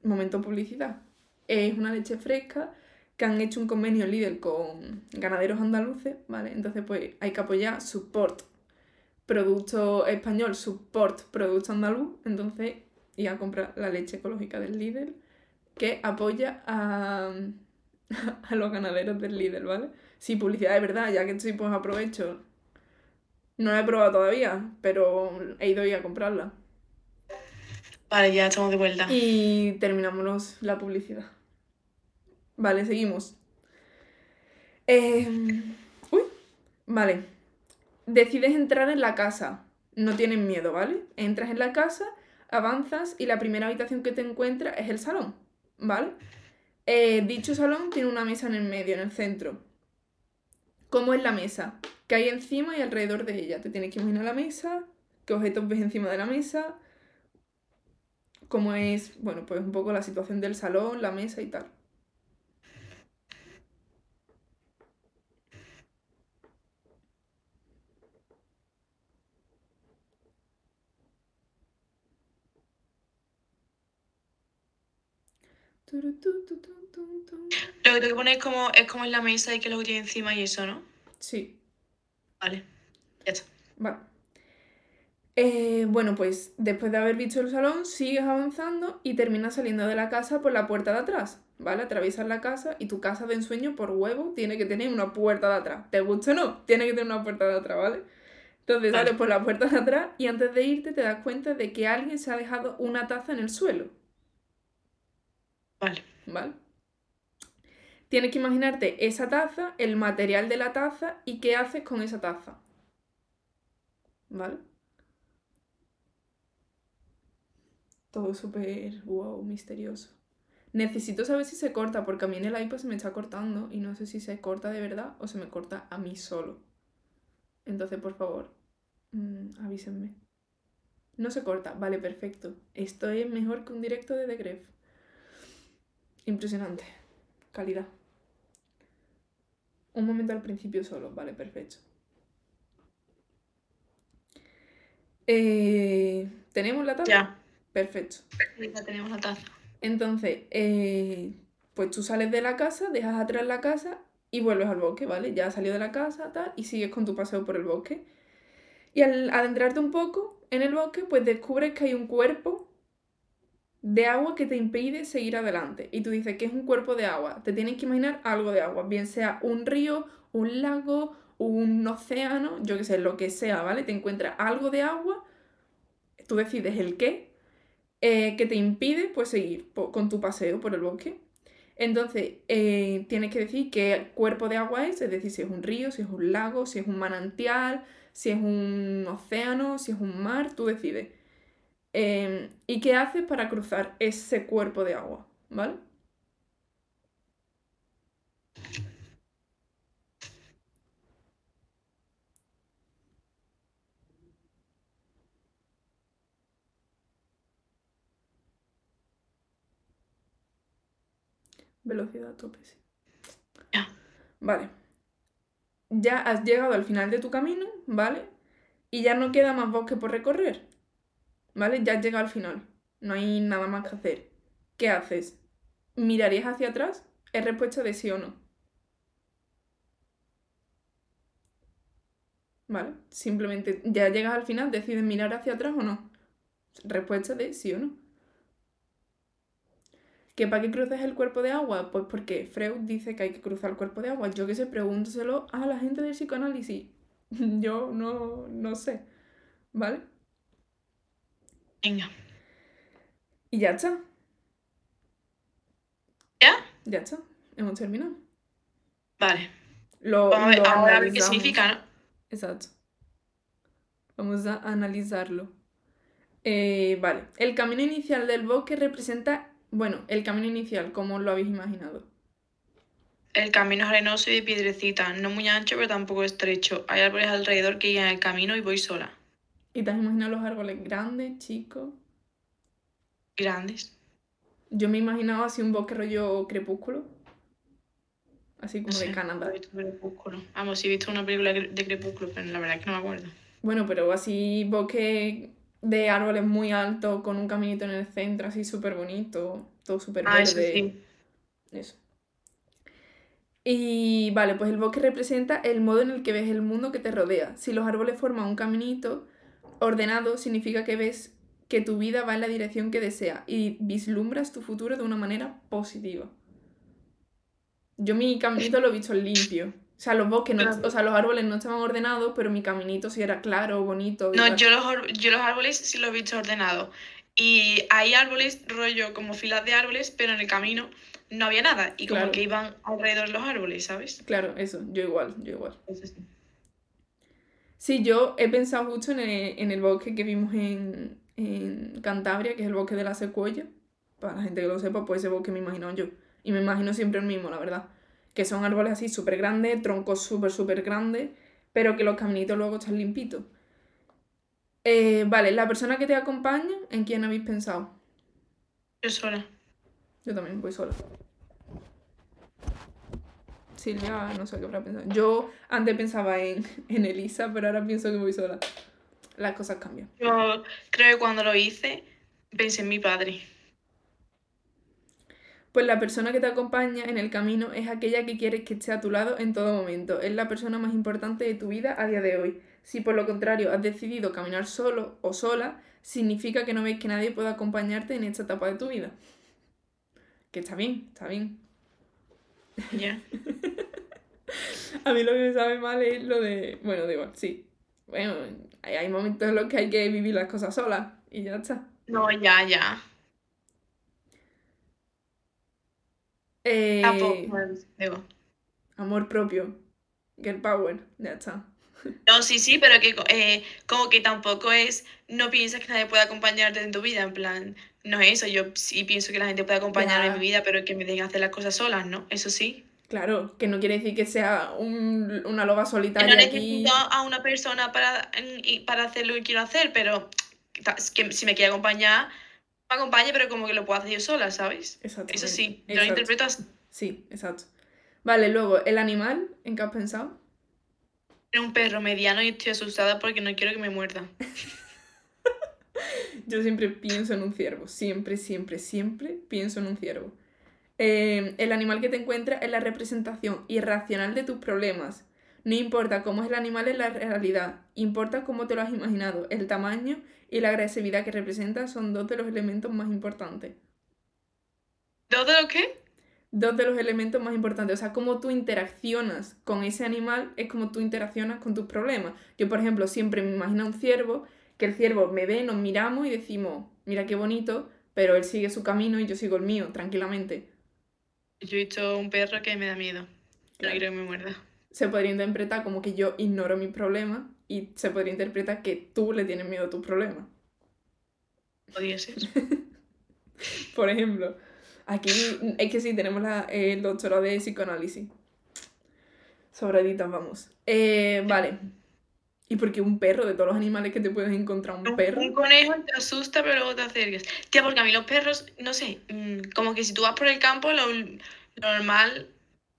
[SPEAKER 1] momento publicidad. Es una leche fresca que han hecho un convenio líder con ganaderos andaluces, ¿vale? Entonces, pues hay que apoyar support producto español, support producto andaluz, entonces y a comprar la leche ecológica del líder que apoya a, a los ganaderos del líder, ¿vale? Sí, publicidad de verdad, ya que estoy pues aprovecho. No la he probado todavía, pero he ido a comprarla.
[SPEAKER 2] Vale, ya estamos de vuelta.
[SPEAKER 1] Y terminamos la publicidad. Vale, seguimos. Uy, vale. Decides entrar en la casa. No tienes miedo, ¿vale? Entras en la casa, avanzas y la primera habitación que te encuentras es el salón, ¿vale? Eh, dicho salón tiene una mesa en el medio, en el centro. ¿Cómo es la mesa? ¿Qué hay encima y alrededor de ella? Te tienes que imaginar la mesa, qué objetos ves encima de la mesa, cómo es, bueno, pues un poco la situación del salón, la mesa y tal.
[SPEAKER 2] Lo que tengo que poner es como, es como en la mesa y que lo que tiene encima y eso, ¿no?
[SPEAKER 1] Sí.
[SPEAKER 2] Vale, ya está.
[SPEAKER 1] Vale. Eh, bueno, pues después de haber visto el salón, sigues avanzando y terminas saliendo de la casa por la puerta de atrás, ¿vale? Atraviesas la casa y tu casa de ensueño por huevo tiene que tener una puerta de atrás. ¿Te gusta o no? Tiene que tener una puerta de atrás, ¿vale? Entonces sales por la puerta de atrás y antes de irte te das cuenta de que alguien se ha dejado una taza en el suelo.
[SPEAKER 2] Vale.
[SPEAKER 1] Tienes que imaginarte esa taza, el material de la taza y qué haces con esa taza. ¿Vale? Todo súper wow, misterioso. Necesito saber si se corta, porque a mí en el iPad se me está cortando y no sé si se corta de verdad o se me corta a mí solo. Entonces, por favor, mm, avísenme. No se corta, vale, perfecto. Esto es mejor que un directo de The. Impresionante. Calidad. Un momento al principio solo, vale, perfecto. Eh, ¿Tenemos la taza?
[SPEAKER 2] Ya.
[SPEAKER 1] Perfecto.
[SPEAKER 2] Ya tenemos la taza.
[SPEAKER 1] Entonces, eh, pues tú sales de la casa, dejas atrás la casa y vuelves al bosque, ¿vale? Ya has salido de la casa, tal, y sigues con tu paseo por el bosque. Y al adentrarte un poco en el bosque, pues descubres que hay un cuerpo de agua que te impide seguir adelante. Y tú dices que es un cuerpo de agua. Te tienes que imaginar algo de agua, bien sea un río, un lago, un océano, yo que sé, lo que sea, ¿vale? Te encuentras algo de agua, tú decides el qué, eh, que te impide pues seguir con tu paseo por el bosque. Entonces, eh, tienes que decir qué cuerpo de agua es, es decir, si es un río, si es un lago, si es un manantial, si es un océano, si es un mar, tú decides. Em, ¿Y qué haces para cruzar ese cuerpo de agua? ¿Vale? Velocidad a tope, sí. Vale. Ya has llegado al final de tu camino, ¿vale? Y ya no queda más bosque por recorrer. ¿Vale? Ya has llegado al final. No hay nada más que hacer. ¿Qué haces? ¿Mirarías hacia atrás? Es respuesta de sí o no. ¿Vale? Simplemente ya llegas al final, decides mirar hacia atrás o no. Respuesta de sí o no. ¿Que para qué cruces el cuerpo de agua? Pues porque Freud dice que hay que cruzar el cuerpo de agua. Yo que sé, pregúntoselo a la gente del psicoanálisis. Yo no, no sé. ¿Vale?
[SPEAKER 2] Venga.
[SPEAKER 1] Y ya está.
[SPEAKER 2] ¿Ya?
[SPEAKER 1] Ya está. Hemos terminado.
[SPEAKER 2] Vale.
[SPEAKER 1] Lo,
[SPEAKER 2] Vamos a ver,
[SPEAKER 1] lo
[SPEAKER 2] ahora a ver qué significa, ¿no?
[SPEAKER 1] Exacto. Vamos a analizarlo. Eh, vale. El camino inicial del bosque representa, bueno, el camino inicial, como lo habéis imaginado.
[SPEAKER 2] El camino es arenoso y de piedrecita, no muy ancho pero tampoco estrecho. Hay árboles alrededor que guían el camino y voy sola.
[SPEAKER 1] ¿Y te has imaginado los árboles grandes, chicos?
[SPEAKER 2] Grandes.
[SPEAKER 1] Yo me he imaginado así un bosque rollo crepúsculo. Así
[SPEAKER 2] No
[SPEAKER 1] como de
[SPEAKER 2] sé,
[SPEAKER 1] Canadá.
[SPEAKER 2] he visto Crepúsculo. Vamos, sí he visto una película de Crepúsculo, pero la verdad es que no me acuerdo.
[SPEAKER 1] Bueno, pero así bosque de árboles muy altos, con un caminito en el centro, así súper bonito, todo súper
[SPEAKER 2] Ah, eso
[SPEAKER 1] verde.
[SPEAKER 2] sí.
[SPEAKER 1] Eso. Y vale, pues el bosque representa el modo en el que ves el mundo que te rodea. Si los árboles forman un caminito ordenado, significa que ves que tu vida va en la dirección que desea y vislumbras tu futuro de una manera positiva. Yo mi caminito lo he visto limpio. O sea, los bosques, no- o sea, los árboles no estaban ordenados, pero mi caminito sí era claro, bonito.
[SPEAKER 2] No, yo los, or- yo los árboles sí los he visto ordenados. Y hay árboles, rollo, como filas de árboles, pero en el camino no había nada. Y como
[SPEAKER 1] Claro.
[SPEAKER 2] que iban alrededor de los árboles, ¿sabes?
[SPEAKER 1] Claro, eso, yo igual, yo igual.
[SPEAKER 2] Eso sí.
[SPEAKER 1] Sí, yo he pensado justo en el, en el bosque que vimos en, en Cantabria, que es el bosque de la secuoya. Para la gente que lo sepa, pues ese bosque me imagino yo. Y me imagino siempre el mismo, la verdad. Que son árboles así súper grandes, troncos súper, súper grandes, pero que los caminitos luego están limpitos. Eh, vale, la persona que te acompaña, ¿en quién habéis pensado?
[SPEAKER 2] Yo sola.
[SPEAKER 1] Yo también voy sola. Silvia, no sé qué habrá pensado. Yo antes pensaba en, en Elisa, pero ahora pienso que voy sola. Las cosas cambian.
[SPEAKER 2] Yo creo que cuando lo hice, pensé en mi padre.
[SPEAKER 1] Pues la persona que te acompaña en el camino es aquella que quieres que esté a tu lado en todo momento. Es la persona más importante de tu vida a día de hoy. Si por lo contrario has decidido caminar solo o sola, significa que no ves que nadie pueda acompañarte en esta etapa de tu vida. Que está bien, está bien.
[SPEAKER 2] Ya.
[SPEAKER 1] A mí lo que me sabe mal es lo de. Bueno, igual, sí. Bueno, hay, hay momentos en los que hay que vivir las cosas solas y ya está.
[SPEAKER 2] No, ya, ya.
[SPEAKER 1] Eh,
[SPEAKER 2] Tampoco. Digo.
[SPEAKER 1] amor propio. Girl power, ya está.
[SPEAKER 2] No, sí, sí, pero que eh, como que tampoco es, no piensas que nadie puede acompañarte en tu vida, en plan, no es eso, yo sí pienso que la gente puede acompañarme en mi vida, pero que me dejen hacer las cosas solas, ¿no? Eso sí.
[SPEAKER 1] Claro, que no quiere decir que sea un- una loba solitaria
[SPEAKER 2] no
[SPEAKER 1] aquí.
[SPEAKER 2] necesito a una persona para, para hacer lo que quiero hacer, pero que si me quiere acompañar, me acompañe, pero como que lo puedo hacer yo sola, ¿sabes?
[SPEAKER 1] Exactamente.
[SPEAKER 2] Eso sí, yo lo
[SPEAKER 1] exacto.
[SPEAKER 2] interpreto así.
[SPEAKER 1] Sí, exacto. Vale, luego, el animal, ¿en qué has pensado?
[SPEAKER 2] Tengo un perro mediano y estoy asustada porque no quiero que me muerda.
[SPEAKER 1] Yo siempre pienso en un ciervo. Siempre, siempre, siempre pienso en un ciervo. Eh, el animal que te encuentras es la representación irracional de tus problemas. No importa cómo es el animal en la realidad, importa cómo te lo has imaginado. El tamaño y la agresividad que representa son dos de los elementos más importantes.
[SPEAKER 2] ¿Dos de lo qué?
[SPEAKER 1] Dos de los elementos más importantes. O sea, cómo tú interaccionas con ese animal es como tú interaccionas con tus problemas. Yo, por ejemplo, siempre me imagino un ciervo, que el ciervo me ve, nos miramos y decimos, mira qué bonito, pero él sigue su camino y yo sigo el mío, tranquilamente.
[SPEAKER 2] Yo he visto un perro que me da miedo. No
[SPEAKER 1] Claro.
[SPEAKER 2] quiero que me muerda.
[SPEAKER 1] Se podría interpretar como que yo ignoro mis problemas y se podría interpretar que tú le tienes miedo a tus problemas.
[SPEAKER 2] Podría ser.
[SPEAKER 1] Por ejemplo, aquí es que sí, tenemos la- el doctorado de psicoanálisis. Sobraditas, vamos. Eh, vale. ¿Y por qué un perro? De todos los animales que te puedes encontrar, un perro.
[SPEAKER 2] un conejo te asusta, pero luego te acercas. Tía, porque a mí los perros, no sé, mm, como que si tú vas por el campo, lo, lo normal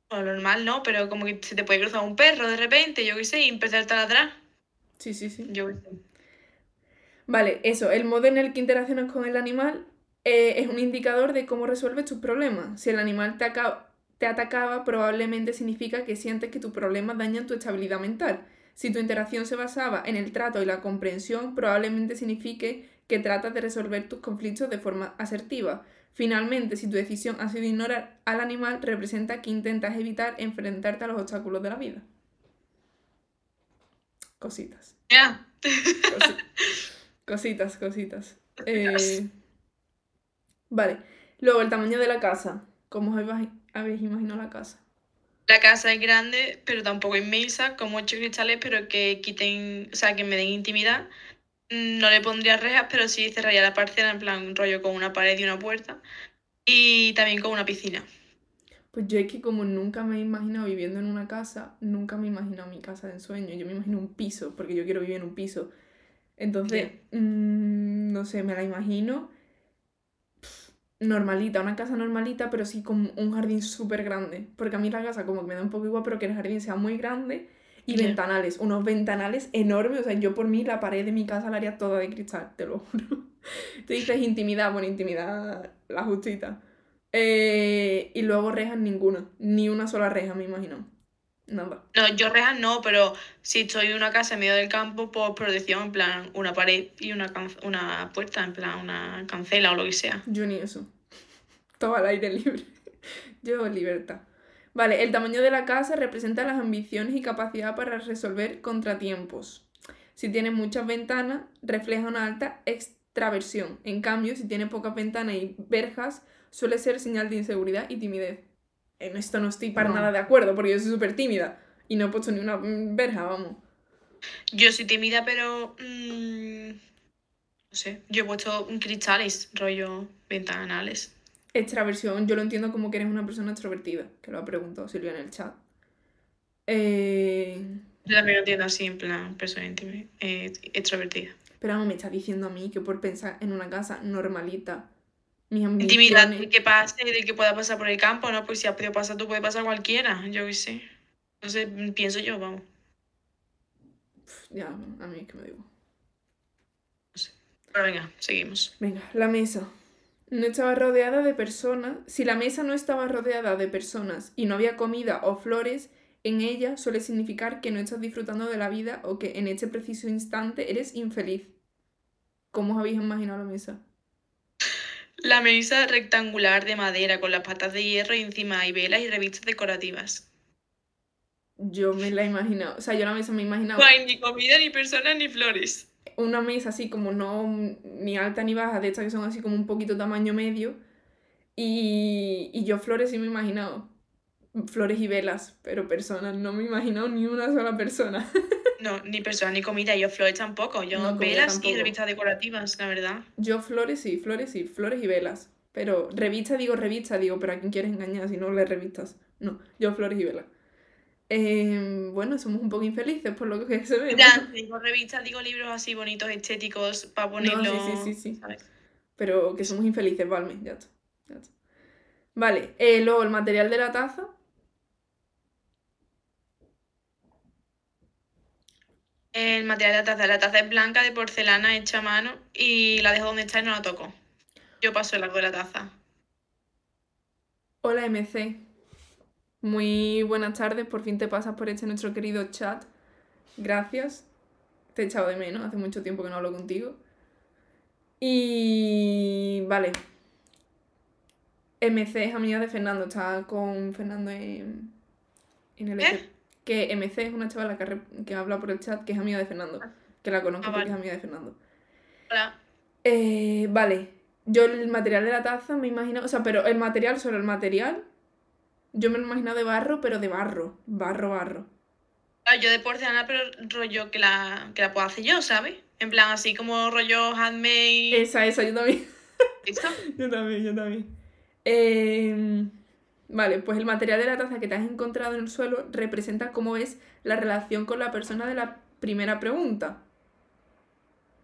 [SPEAKER 2] Bueno, normal, ¿no? Pero como que se te puede cruzar un perro de repente, yo qué sé, y empezar a taladrar.
[SPEAKER 1] Sí, sí, sí.
[SPEAKER 2] Yo qué sé.
[SPEAKER 1] Vale, eso, el modo en el que interaccionas con el animal eh, es un indicador de cómo resuelves tus problemas. Si el animal te, te atacaba, probablemente significa que sientes que tus problemas dañan tu estabilidad mental. Si tu interacción se basaba en el trato y la comprensión, probablemente signifique que tratas de resolver tus conflictos de forma asertiva. Finalmente, si tu decisión ha sido ignorar al animal, representa que intentas evitar enfrentarte a los obstáculos de la vida. Cositas.
[SPEAKER 2] Ya.
[SPEAKER 1] Cosi- cositas, cositas. Eh, vale. Luego, el tamaño de la casa. ¿Cómo os habéis imaginado la casa?
[SPEAKER 2] La casa es grande, pero tampoco inmensa, con muchos cristales, pero que quiten, o sea, que me den intimidad. Mm, No le pondría rejas, pero sí cerraría la parcela en plan rollo con una pared y una puerta. Y también con una piscina.
[SPEAKER 1] Pues yo es que como nunca me he imaginado viviendo en una casa, nunca me he imaginado mi casa de ensueño. Yo me imagino un piso, porque yo quiero vivir en un piso. Entonces, mm, no sé, me la imagino normalita, una casa normalita, pero sí con un jardín súper grande. Porque a mí la casa como que me da un poco igual, pero que el jardín sea muy grande y ventanales, unos ventanales enormes. O sea, yo por mí la pared de mi casa la haría toda de cristal, te lo juro. Tú dices intimidad, bueno, intimidad la justita. Eh, y luego rejas ninguna, ni una sola reja, me imagino. Nada.
[SPEAKER 2] No, yo rejas no, pero si estoy en una casa en medio del campo, pues protección, en plan una pared y una, una puerta, en plan una cancela o lo que sea.
[SPEAKER 1] Yo ni eso. Todo al aire libre. Yo libertad. Vale, el tamaño de la casa representa las ambiciones y capacidad para resolver contratiempos. Si tiene muchas ventanas, refleja una alta extraversión. En cambio, si tiene pocas ventanas y verjas, suele ser señal de inseguridad y timidez. En esto no estoy para
[SPEAKER 2] No.
[SPEAKER 1] nada de acuerdo, porque yo soy súper tímida y no he puesto ni una verja, vamos.
[SPEAKER 2] Yo soy tímida, pero mm, no sé, yo he puesto cristales, rollo ventanales.
[SPEAKER 1] Extraversión, yo lo entiendo como que eres una persona extrovertida, que lo ha preguntado Silvia en el chat. Eh,
[SPEAKER 2] Yo también lo entiendo así, en plan persona eh, extrovertida.
[SPEAKER 1] Pero vamos, me está diciendo a mí que por pensar en una casa normalita,
[SPEAKER 2] Intimidad que pase, de que pueda pasar por el campo, ¿no? Pues si has podido pasar tú, puede pasar cualquiera, yo qué sé. Entonces mm, pienso yo, vamos.
[SPEAKER 1] Ya, a mí es que me digo.
[SPEAKER 2] Pero venga, seguimos.
[SPEAKER 1] Venga, la mesa. No estaba rodeada de personas. Si la mesa no estaba rodeada de personas y no había comida o flores en ella, suele significar que no estás disfrutando de la vida o que en este preciso instante eres infeliz. ¿Cómo os habéis imaginado la mesa?
[SPEAKER 2] La mesa rectangular de madera con las patas de hierro y encima hay velas y revistas decorativas.
[SPEAKER 1] Yo me la he imaginado. O sea, yo la mesa me he imaginado.
[SPEAKER 2] No hay ni comida, ni personas, ni flores.
[SPEAKER 1] una mesa así como no ni alta ni baja, de estas que son así como un poquito tamaño medio. Y, y yo flores sí me he imaginado. Flores y velas, pero personas, no me he imaginado ni una sola persona.
[SPEAKER 2] No, ni personas, ni comida. Yo flores tampoco. Yo
[SPEAKER 1] No,
[SPEAKER 2] velas y revistas decorativas, la verdad.
[SPEAKER 1] Yo flores sí, flores sí, flores y velas. Pero revista digo revista, digo, pero a quién quieres engañar si no lees revistas. No, yo flores y velas. Eh, bueno, somos un poco infelices por lo que se ve. ¿no?
[SPEAKER 2] Ya, digo revistas, digo libros así bonitos, estéticos, para ponerlo.
[SPEAKER 1] sí, sí, sí, sí.
[SPEAKER 2] ¿sabes?
[SPEAKER 1] Pero que somos infelices, Valme, ya está. ya está. Vale, eh, luego el material de la taza.
[SPEAKER 2] El material de la taza. La taza es blanca de porcelana hecha a mano y la dejo donde está y no la toco. Yo paso el largo de la taza.
[SPEAKER 1] Hola MC. Muy buenas tardes, por fin te pasas por este nuestro querido chat. Gracias. Te he echado de menos, hace mucho tiempo que no hablo contigo. Y vale. MC es amiga de Fernando, está con Fernando en, en el
[SPEAKER 2] ¿Eh?
[SPEAKER 1] Que MC es una chavala que, que habla por el chat que es amiga de Fernando. Que la conozco
[SPEAKER 2] Ah,
[SPEAKER 1] porque es amiga de Fernando.
[SPEAKER 2] Hola.
[SPEAKER 1] Eh, vale, yo el material de la taza me imagino, o sea, pero el material, solo el material, yo me lo imagino de barro, pero de barro, barro, barro.
[SPEAKER 2] Ah, Yo de porcelana, pero rollo que la, que la puedo hacer yo, ¿sabes? En plan, así como rollo handmade.
[SPEAKER 1] Esa, esa, yo también,
[SPEAKER 2] ¿Eso?
[SPEAKER 1] yo también, yo también. Eh, vale, pues el material de la taza que te has encontrado en el suelo representa cómo es la relación con la persona de la primera pregunta.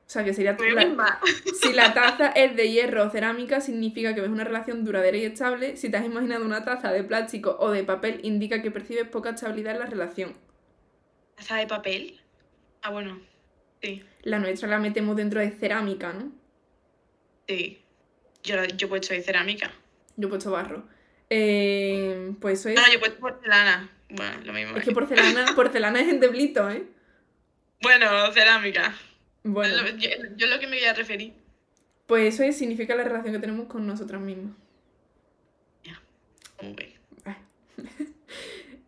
[SPEAKER 1] O sea, que sería...
[SPEAKER 2] Pues
[SPEAKER 1] la- si la taza es de hierro o cerámica, significa que ves una relación duradera y estable. Si te has imaginado una taza de plástico o de papel, indica que percibes poca estabilidad en la relación.
[SPEAKER 2] ¿Taza de papel? Ah, bueno. Sí,
[SPEAKER 1] La nuestra la metemos dentro de cerámica, ¿no?
[SPEAKER 2] sí. Yo, yo he puesto de cerámica.
[SPEAKER 1] Yo he puesto barro. Eh, pues eso es...
[SPEAKER 2] No, yo he puesto porcelana. Bueno, lo mismo.
[SPEAKER 1] Es que porcelana, porcelana es en deblito, ¿eh?
[SPEAKER 2] Bueno, cerámica.
[SPEAKER 1] Bueno,
[SPEAKER 2] Yo, yo lo que me voy a referir.
[SPEAKER 1] pues eso es, significa la relación que tenemos con nosotras mismas.
[SPEAKER 2] Muy bien.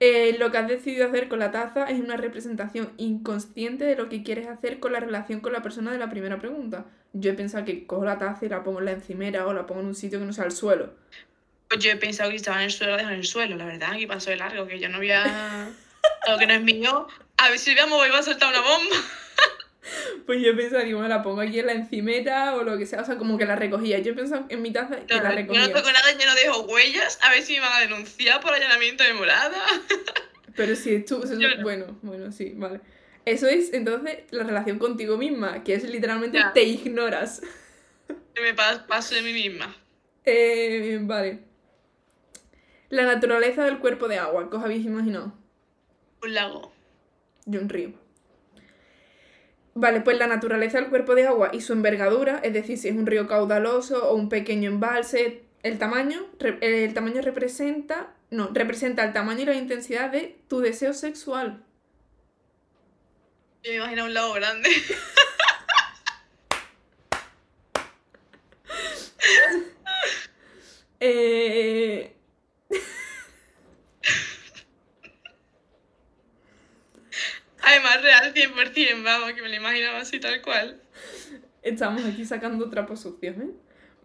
[SPEAKER 1] Eh, lo que has decidido hacer con la taza es una representación inconsciente de lo que quieres hacer con la relación con la persona de la primera pregunta. Yo he pensado que cojo la taza y la pongo en la encimera o la pongo en un sitio que no sea el suelo.
[SPEAKER 2] Pues yo he pensado que si estaba en el suelo, lo dejo en el suelo, la verdad, que pasó de largo, que yo no voy a... Lo que no es mío, a ver si voy a mover y va a soltar una bomba.
[SPEAKER 1] Pues yo he pensado, digo, me la pongo aquí en la encimera o lo que sea, o sea, como que la recogía. Yo he pensado en mi taza que la
[SPEAKER 2] Yo no
[SPEAKER 1] recogía.
[SPEAKER 2] toco nada, yo no dejo huellas, a ver si me van a denunciar por allanamiento de morada.
[SPEAKER 1] Pero si tú, eso-
[SPEAKER 2] no.
[SPEAKER 1] bueno, bueno, sí, vale. Eso es entonces la relación contigo misma, que es literalmente
[SPEAKER 2] Ya.
[SPEAKER 1] te ignoras.
[SPEAKER 2] Me pas- paso de mí misma.
[SPEAKER 1] Eh, vale. La naturaleza del cuerpo de agua, ¿qué os habéis imaginado?
[SPEAKER 2] Un lago.
[SPEAKER 1] de un río. Vale, pues la naturaleza del cuerpo de agua y su envergadura, es decir, si es un río caudaloso o un pequeño embalse, el tamaño, el tamaño representa, no, representa el tamaño y la intensidad de tu deseo sexual.
[SPEAKER 2] Yo me imagino un lago grande.
[SPEAKER 1] Eh,
[SPEAKER 2] Además, real 100%, vamos, que me lo imaginaba así tal cual.
[SPEAKER 1] estamos aquí sacando trapos sucios, ¿eh?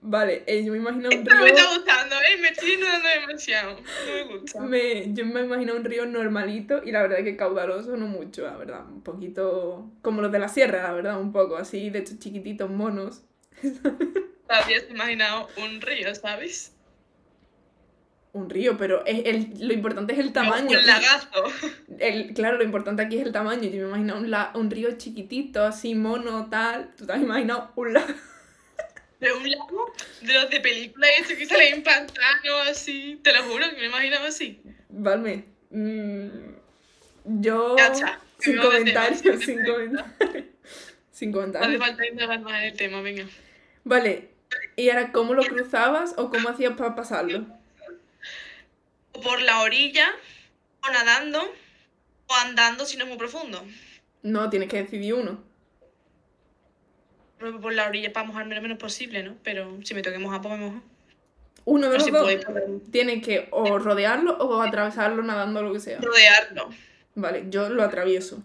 [SPEAKER 1] Vale, eh, yo me imagino un
[SPEAKER 2] Esto me
[SPEAKER 1] río...
[SPEAKER 2] está gustando, ¿eh? Me estoy ignorando demasiado. No me gusta.
[SPEAKER 1] Me, yo me imagino un río normalito y la verdad que caudaloso no mucho, la verdad. Un poquito como los de la sierra, la verdad, un poco así, de estos chiquititos monos.
[SPEAKER 2] Te habías imaginado un río, ¿sabes?
[SPEAKER 1] Un río, pero es el, lo importante es el tamaño.
[SPEAKER 2] Un lagazo.
[SPEAKER 1] El, claro, lo importante aquí es el tamaño. Yo me imagino un, la- un río chiquitito, así mono, tal. Tú te has imaginado un lago.
[SPEAKER 2] De un lago de los de película y eso que sale en pantano así. Te lo juro que me imaginaba así.
[SPEAKER 1] Valme. mm, yo.
[SPEAKER 2] Está.
[SPEAKER 1] Sin
[SPEAKER 2] tema,
[SPEAKER 1] comentarios, sin comentarios. Sin
[SPEAKER 2] No hace
[SPEAKER 1] comentarios.
[SPEAKER 2] falta indagar más en el tema, venga.
[SPEAKER 1] Vale. ¿Y ahora cómo lo cruzabas o cómo hacías para pasarlo?
[SPEAKER 2] O por la orilla, o nadando, o andando si no es muy profundo.
[SPEAKER 1] No, tienes que decidir uno.
[SPEAKER 2] Por la orilla para mojarme lo menos posible, ¿no? Pero si me toque mojar, pues me mojo.
[SPEAKER 1] Uno de los
[SPEAKER 2] se
[SPEAKER 1] dos. Tienes que o rodearlo o atravesarlo nadando o lo que sea.
[SPEAKER 2] rodearlo.
[SPEAKER 1] Vale, yo lo atravieso.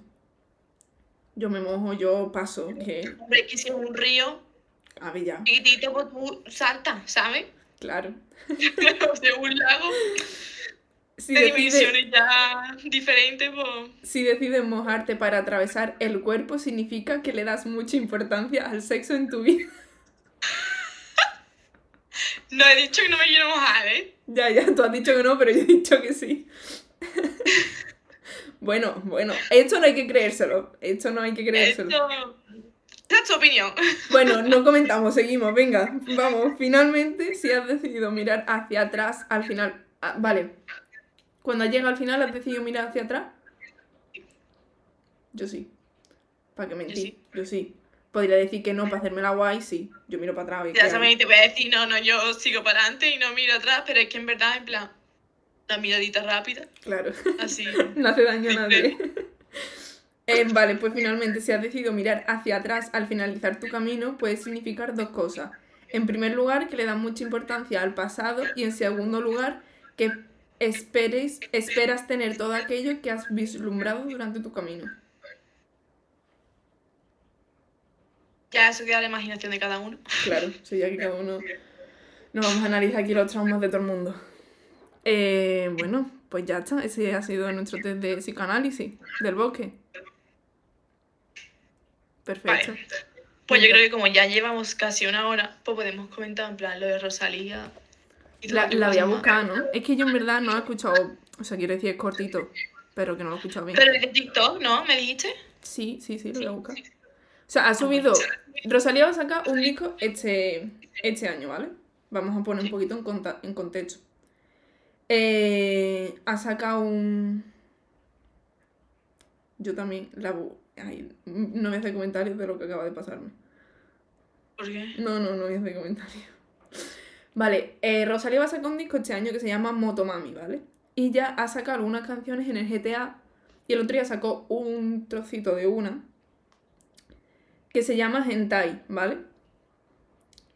[SPEAKER 1] Yo me mojo, yo paso. Que...
[SPEAKER 2] Hombre, es que si es un río
[SPEAKER 1] A ver, ya.
[SPEAKER 2] chiquitito, pues tú saltas, ¿sabes?
[SPEAKER 1] Claro.
[SPEAKER 2] o sea, un lago
[SPEAKER 1] Si
[SPEAKER 2] de dimensiones ya diferentes, pues...
[SPEAKER 1] si decides mojarte para atravesar el cuerpo, significa que le das mucha importancia al sexo en tu vida.
[SPEAKER 2] No he dicho que no me quiero mojar, ¿eh?
[SPEAKER 1] Ya, ya, tú has dicho que no, pero yo he dicho que sí. bueno, bueno, esto no hay que creérselo. Esto no hay que creérselo.
[SPEAKER 2] Esto... Esa es tu opinión.
[SPEAKER 1] Bueno, no comentamos, seguimos, venga, vamos. Finalmente, si has decidido mirar hacia atrás al final. ah, vale. Cuando llega al final, ¿has decidido mirar hacia atrás? Yo sí. ¿Para qué mentir?
[SPEAKER 2] sí.
[SPEAKER 1] Yo sí. Podría decir que no para hacerme la guay, sí. Yo miro para atrás. ¿y qué
[SPEAKER 2] Ya sabes, te voy a decir, no, no, yo sigo para adelante y no miro atrás, pero es que en verdad, en plan, una miradita rápida,
[SPEAKER 1] Claro.
[SPEAKER 2] así.
[SPEAKER 1] no hace daño a nadie. Eh, vale, pues finalmente, si has decidido mirar hacia atrás al finalizar tu camino, puede significar dos cosas. En primer lugar, que le das mucha importancia al pasado y en segundo lugar, que esperes, esperas tener todo aquello que has vislumbrado durante tu camino.
[SPEAKER 2] Ya eso queda a la imaginación de cada uno.
[SPEAKER 1] Claro, sí, ya que cada uno... No vamos a analizar aquí los traumas de todo el mundo. Eh, bueno, pues ya está. Ese ha sido nuestro test de psicoanálisis del bosque. Perfecto.
[SPEAKER 2] Vale. Pues yo creo que como ya llevamos casi una hora, pues podemos comentar en plan lo de Rosalía.
[SPEAKER 1] La, la voy a buscar, ¿no? Es que yo en verdad no he escuchado, o sea, quiero decir, es cortito, pero que no lo he escuchado bien.
[SPEAKER 2] Pero es de TikTok, ¿no? ¿Me dijiste?
[SPEAKER 1] Sí, sí, sí, lo voy a buscar. O sea, ha subido. Rosalía va a sacar un disco este, este año, ¿vale? Vamos a poner un poquito en, conta- en contexto. Eh, ha sacado un. Yo también la. Ay, no voy a hacer comentarios de lo que acaba de pasarme.
[SPEAKER 2] ¿Por qué?
[SPEAKER 1] No, no, no voy a hacer comentarios. Vale, eh, Rosalía va a sacar un disco este año que se llama Motomami, ¿vale? Y ya ha sacado algunas canciones en el GTA y el otro día sacó un trocito de una que se llama Hentai, ¿vale?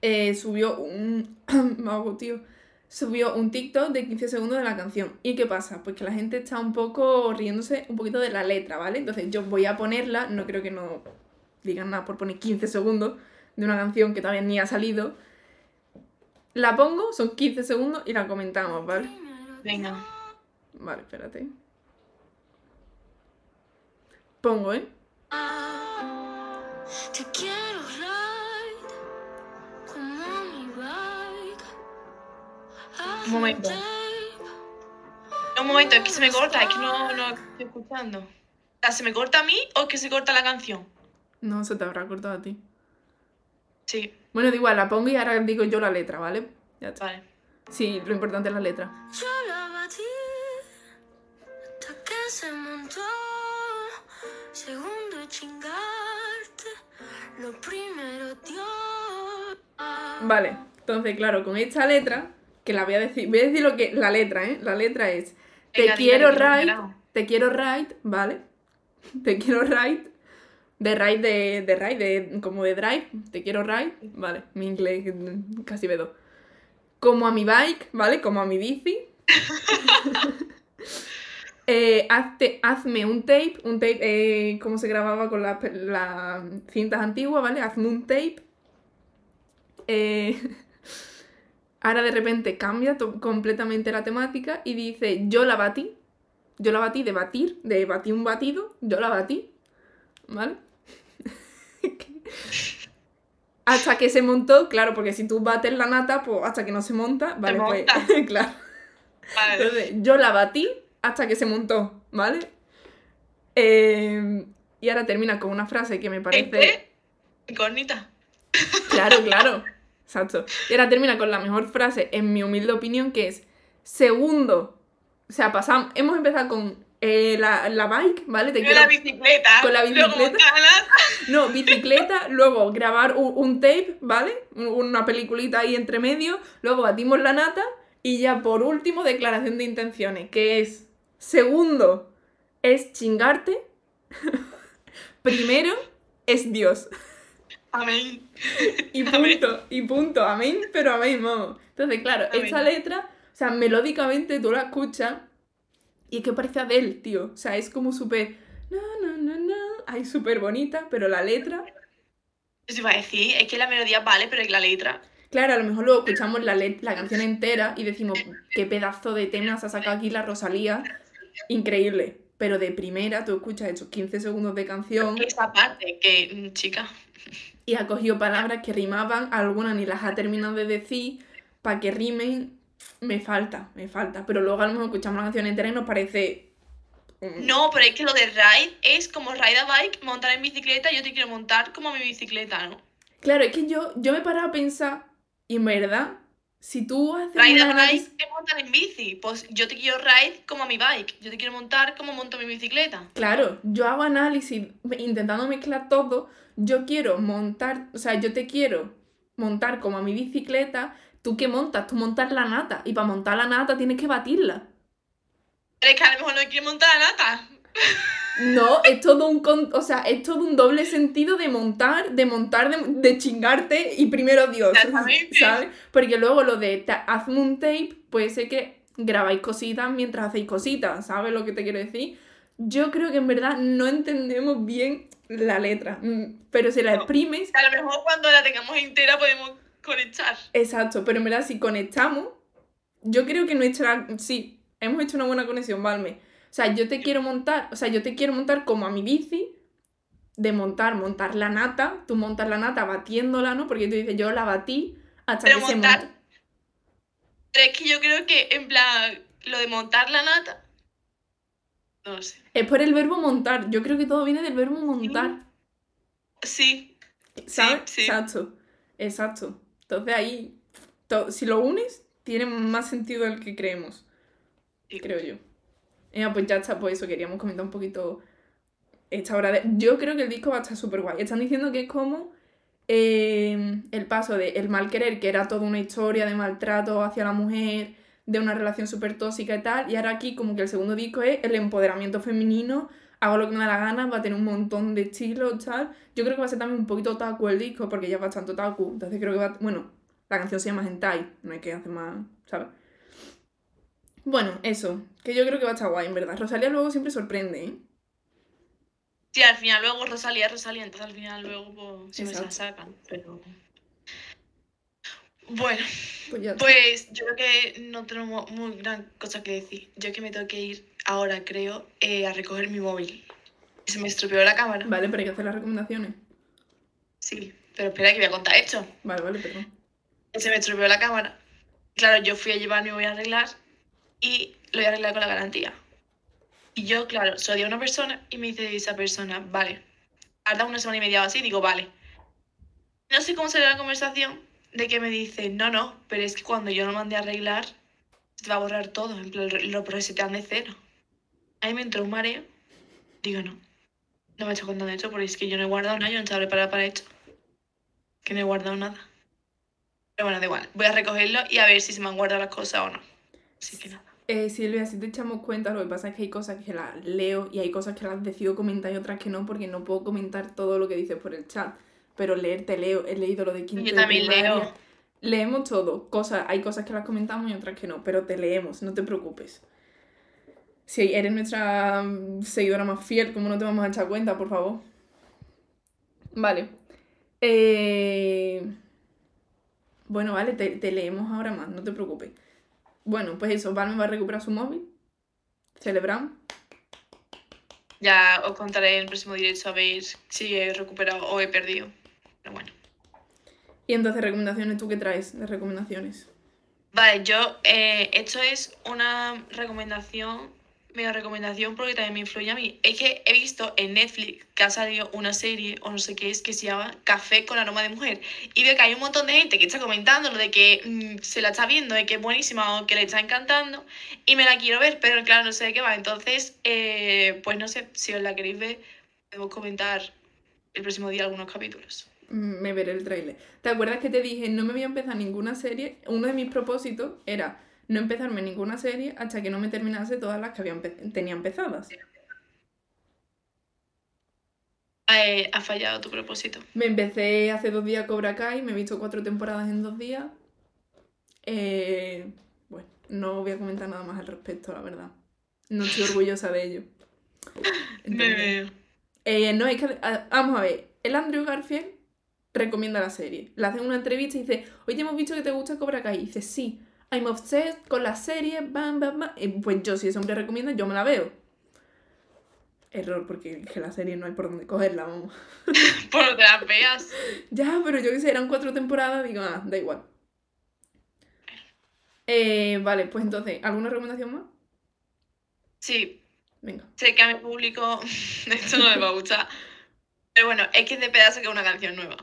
[SPEAKER 1] Eh, subió un... Me hago, tío. Subió un TikTok de 15 segundos de la canción. ¿Y qué pasa? Pues que la gente está un poco riéndose un poquito de la letra, ¿vale? Entonces yo voy a ponerla, no creo que no digan nada por poner 15 segundos de una canción que todavía ni ha salido. La pongo, son 15 segundos y la comentamos, ¿vale?
[SPEAKER 2] Venga.
[SPEAKER 1] Vale, espérate. Pongo, ¿eh?
[SPEAKER 3] Te quiero ride como mi bike.
[SPEAKER 2] Un momento. Un momento, es que se me corta, es que no, no estoy escuchando. O sea, ¿se me corta a mí o es que se corta la canción?
[SPEAKER 1] No, se te habrá cortado a ti.
[SPEAKER 2] Sí,
[SPEAKER 1] Bueno, da igual, la pongo y ahora digo yo la letra, ¿vale? Ya está.
[SPEAKER 2] vale.
[SPEAKER 1] Sí, lo importante es la letra.
[SPEAKER 3] Yo la batí hasta que se montó. Segundo chingarte, lo primero Dios.
[SPEAKER 1] Vale, entonces, claro, con esta letra, que la voy a decir, voy a decir lo que, la letra, ¿eh? La letra es, te
[SPEAKER 2] Venga,
[SPEAKER 1] quiero right, te quiero right, ¿vale? Te quiero right, de right de, de right, de, como de drive, te quiero right, vale, mi inglés casi vedo. Como a mi bike, ¿vale? Como a mi bici. Eh, hazte- hazme un tape, un tape, eh, como se grababa con las cintas antiguas, ¿vale? Hazme un tape. Eh, ahora de repente cambia completamente la temática y dice, yo la batí, yo la batí de batir, de batir un batido, yo la batí, ¿vale? hasta que se montó, claro, porque si tú bates la nata, pues hasta que no se monta, vale, pues, claro.
[SPEAKER 2] Vale.
[SPEAKER 1] Entonces, yo la batí hasta que se montó, ¿vale? Eh, y ahora termina con una frase que me parece...
[SPEAKER 2] Este, incógnita.
[SPEAKER 1] Claro, claro. Exacto. Y ahora termina con la mejor frase, en mi humilde opinión, que es segundo. O sea, pasamos, hemos empezado con eh, la, la bike, ¿vale? Te
[SPEAKER 2] Con
[SPEAKER 1] quiero-
[SPEAKER 2] la bicicleta.
[SPEAKER 1] Con la bicicleta. no, bicicleta, luego grabar un, un tape, ¿vale? Un- Una peliculita ahí entre medio, luego batimos la nata y ya por último declaración de intenciones, que es segundo es chingarte, primero es Dios.
[SPEAKER 2] Amén.
[SPEAKER 1] Y punto, y punto, amén, pero amén, vamos. Entonces, claro,
[SPEAKER 2] Amén.
[SPEAKER 1] esta letra, o sea, melódicamente tú la escuchas y es que parece Adele, tío. O sea, es como súper... No, no, no, no. Ay, súper bonita, pero la letra...
[SPEAKER 2] Eso iba a decir, es que la melodía vale, pero es la letra.
[SPEAKER 1] Claro, a lo mejor luego escuchamos la, la canción entera y decimos, qué pedazo de tema se ha sacado aquí la Rosalía. Increíble. Pero de primera tú escuchas estos 15 segundos de canción
[SPEAKER 2] Esa parte, que, mm, chica,
[SPEAKER 1] y ha cogido palabras que rimaban, algunas ni las ha terminado de decir, para que rimen, me falta, me falta. Pero luego a lo mejor escuchamos la canción entera y nos parece...
[SPEAKER 2] No, pero es que lo de ride es como ride a bike, montar en bicicleta, yo te quiero montar como mi bicicleta, ¿no?
[SPEAKER 1] Claro, es que yo, yo me paraba a pensar, y en verdad, si tú haces
[SPEAKER 2] Ride a
[SPEAKER 1] análisis...
[SPEAKER 2] bike es montar en bici. Pues yo te quiero ride como a mi bike. Yo te quiero montar como monto mi bicicleta.
[SPEAKER 1] Claro, yo hago análisis intentando mezclar todo. Yo quiero montar, o sea, yo te quiero montar como a mi bicicleta. ¿Tú qué montas? Tú montas la nata. Y para montar la nata tienes que batirla.
[SPEAKER 2] Pero es que a lo mejor no quiero montar la nata.
[SPEAKER 1] No, es todo un con- o sea, es todo un doble sentido de montar, de montar, de, de chingarte y primero Dios.
[SPEAKER 2] Exactamente.
[SPEAKER 1] ¿Sabes? Porque luego lo de ta- hazme un tape, puede ser que grabáis cositas mientras hacéis cositas, ¿sabes lo que te quiero decir? Yo creo que en verdad no entendemos bien la letra, mm, pero si la exprimes,
[SPEAKER 2] A lo mejor cuando la tengamos entera podemos conectar.
[SPEAKER 1] exacto, pero en verdad si conectamos, yo creo que nuestra, sí, hemos hecho una buena conexión, Valme. O sea, yo te quiero montar, o sea, yo te quiero montar como a mi bici, de montar, montar la nata, tú montas la nata batiéndola, ¿no? Porque tú dices, yo la batí hasta
[SPEAKER 2] Pero
[SPEAKER 1] que se
[SPEAKER 2] montar-
[SPEAKER 1] monta.
[SPEAKER 2] Pero es que yo creo que, en plan, lo de montar la nata. No sé.
[SPEAKER 1] Es por el verbo montar, yo creo que todo viene del verbo montar.
[SPEAKER 2] Sí,
[SPEAKER 1] ¿Sabes?
[SPEAKER 2] sí.
[SPEAKER 1] Exacto. Exacto. Entonces ahí, si lo unes, tiene más sentido del que creemos,
[SPEAKER 2] Sí.
[SPEAKER 1] creo yo. Eh, pues ya está, pues eso, queríamos comentar un poquito esta hora de... Yo creo que el disco va a estar súper guay. Están diciendo que es como eh, el paso de el mal querer, que era toda una historia de maltrato hacia la mujer, de una relación súper tóxica y tal, y ahora aquí como que el segundo disco es el empoderamiento femenino, hago lo que me da la gana, va a tener un montón de estilos, tal. Yo creo que va a ser también un poquito otaku el disco, porque ya es bastante otaku, entonces creo que va a... Bueno, la canción se llama Hentai, no hay que hacer más, ¿sabes? Bueno, eso, que yo creo que va a estar guay, en verdad. Rosalía luego siempre sorprende, ¿eh?
[SPEAKER 2] Sí, al final luego Rosalía Rosalía, entonces al final luego pues, siempre se la sacan. Pero. Bueno,
[SPEAKER 1] Pues ya
[SPEAKER 2] pues yo creo que no tenemos muy gran cosa que decir. Yo que me tengo que ir ahora, creo, eh, a recoger mi móvil. Se me estropeó la cámara.
[SPEAKER 1] Vale, pero hay que hacer las recomendaciones.
[SPEAKER 2] Sí, pero espera que voy a contar esto.
[SPEAKER 1] Vale, vale, perdón.
[SPEAKER 2] Se me estropeó la cámara. Claro, yo fui a llevar mi voy a arreglar y lo voy a arreglar con la garantía. Y yo, claro, di a una persona y me dice esa persona, vale, tarda una semana y media o así, digo, vale. No sé cómo salió la conversación de que me dice, no, no, pero es que cuando yo lo mandé a arreglar, se te va a borrar todo, en plan, lo de cero. Ahí me entró un mareo. Digo, no, no me he hecho contando esto porque es que yo no he guardado nada, yo no estaba preparada para esto. Que no he guardado nada. Pero bueno, da igual. Voy a recogerlo y a ver si se me han guardado las cosas o no. Así que nada.
[SPEAKER 1] Eh, Silvia, si te echamos cuenta, lo que pasa es que hay cosas que las leo y hay cosas que las decido comentar y otras que no, porque no puedo comentar todo lo que dices por el chat. Pero leer te leo, he leído lo de quinto
[SPEAKER 2] Yo
[SPEAKER 1] de
[SPEAKER 2] también
[SPEAKER 1] primaria.
[SPEAKER 2] leo.
[SPEAKER 1] Leemos todo, cosas, hay cosas que las comentamos y otras que no, pero te leemos, no te preocupes. Si eres nuestra mm, seguidora más fiel, ¿cómo no te vamos a echar cuenta, por favor? Vale. Eh, Bueno, vale, te, te leemos ahora más, no te preocupes. Bueno, pues eso, Val me va a recuperar su móvil. Celebramos.
[SPEAKER 2] Ya os contaré en el próximo directo a ver si he recuperado o he perdido. Pero bueno.
[SPEAKER 1] Y entonces, recomendaciones, ¿tú qué traes de recomendaciones?
[SPEAKER 2] Vale, yo, eh, esto es una recomendación, mega recomendación porque también me influye a mí. Es que he visto en Netflix que ha salido una serie, o no sé qué es, que se llama Café con aroma de mujer. Y veo que hay un montón de gente que está comentando de que mm, se la está viendo, de que es buenísima o que le está encantando. Y me la quiero ver, pero claro, no sé de qué va. Entonces, eh, pues no sé, si os la queréis ver, podemos comentar el próximo día algunos capítulos.
[SPEAKER 1] Mm, Me veré el tráiler. ¿Te acuerdas que te dije no me voy a empezar ninguna serie? Uno de mis propósitos era no empezarme ninguna serie hasta que no me terminase todas las que había empe- tenía empezadas.
[SPEAKER 2] Eh, ha fallado tu propósito.
[SPEAKER 1] Me empecé hace dos días Cobra Kai, me he visto cuatro temporadas en dos días. Eh, bueno, no voy a comentar nada más al respecto, la verdad. No estoy orgullosa de ello.
[SPEAKER 2] Me
[SPEAKER 1] Entonces,
[SPEAKER 2] veo.
[SPEAKER 1] eh, no, es que, ah, vamos a ver, el Andrew Garfield recomienda la serie. Le hacen una entrevista y dice, oye, hemos visto que te gusta Cobra Kai. Y dice, sí, I'm obsessed con la serie, bam, bam, bam. Eh, pues yo, si ese hombre recomienda, yo me la veo. Error, porque es que la serie no hay por dónde cogerla, vamos.
[SPEAKER 2] Por te las veas.
[SPEAKER 1] Ya, pero yo que sé, eran cuatro temporadas, digo, ah, da igual. Eh, vale, pues entonces, ¿alguna recomendación más?
[SPEAKER 2] Sí,
[SPEAKER 1] Venga.
[SPEAKER 2] sé que a mi público esto no le va a gustar. Pero bueno, es que Cepeda saca una canción nueva.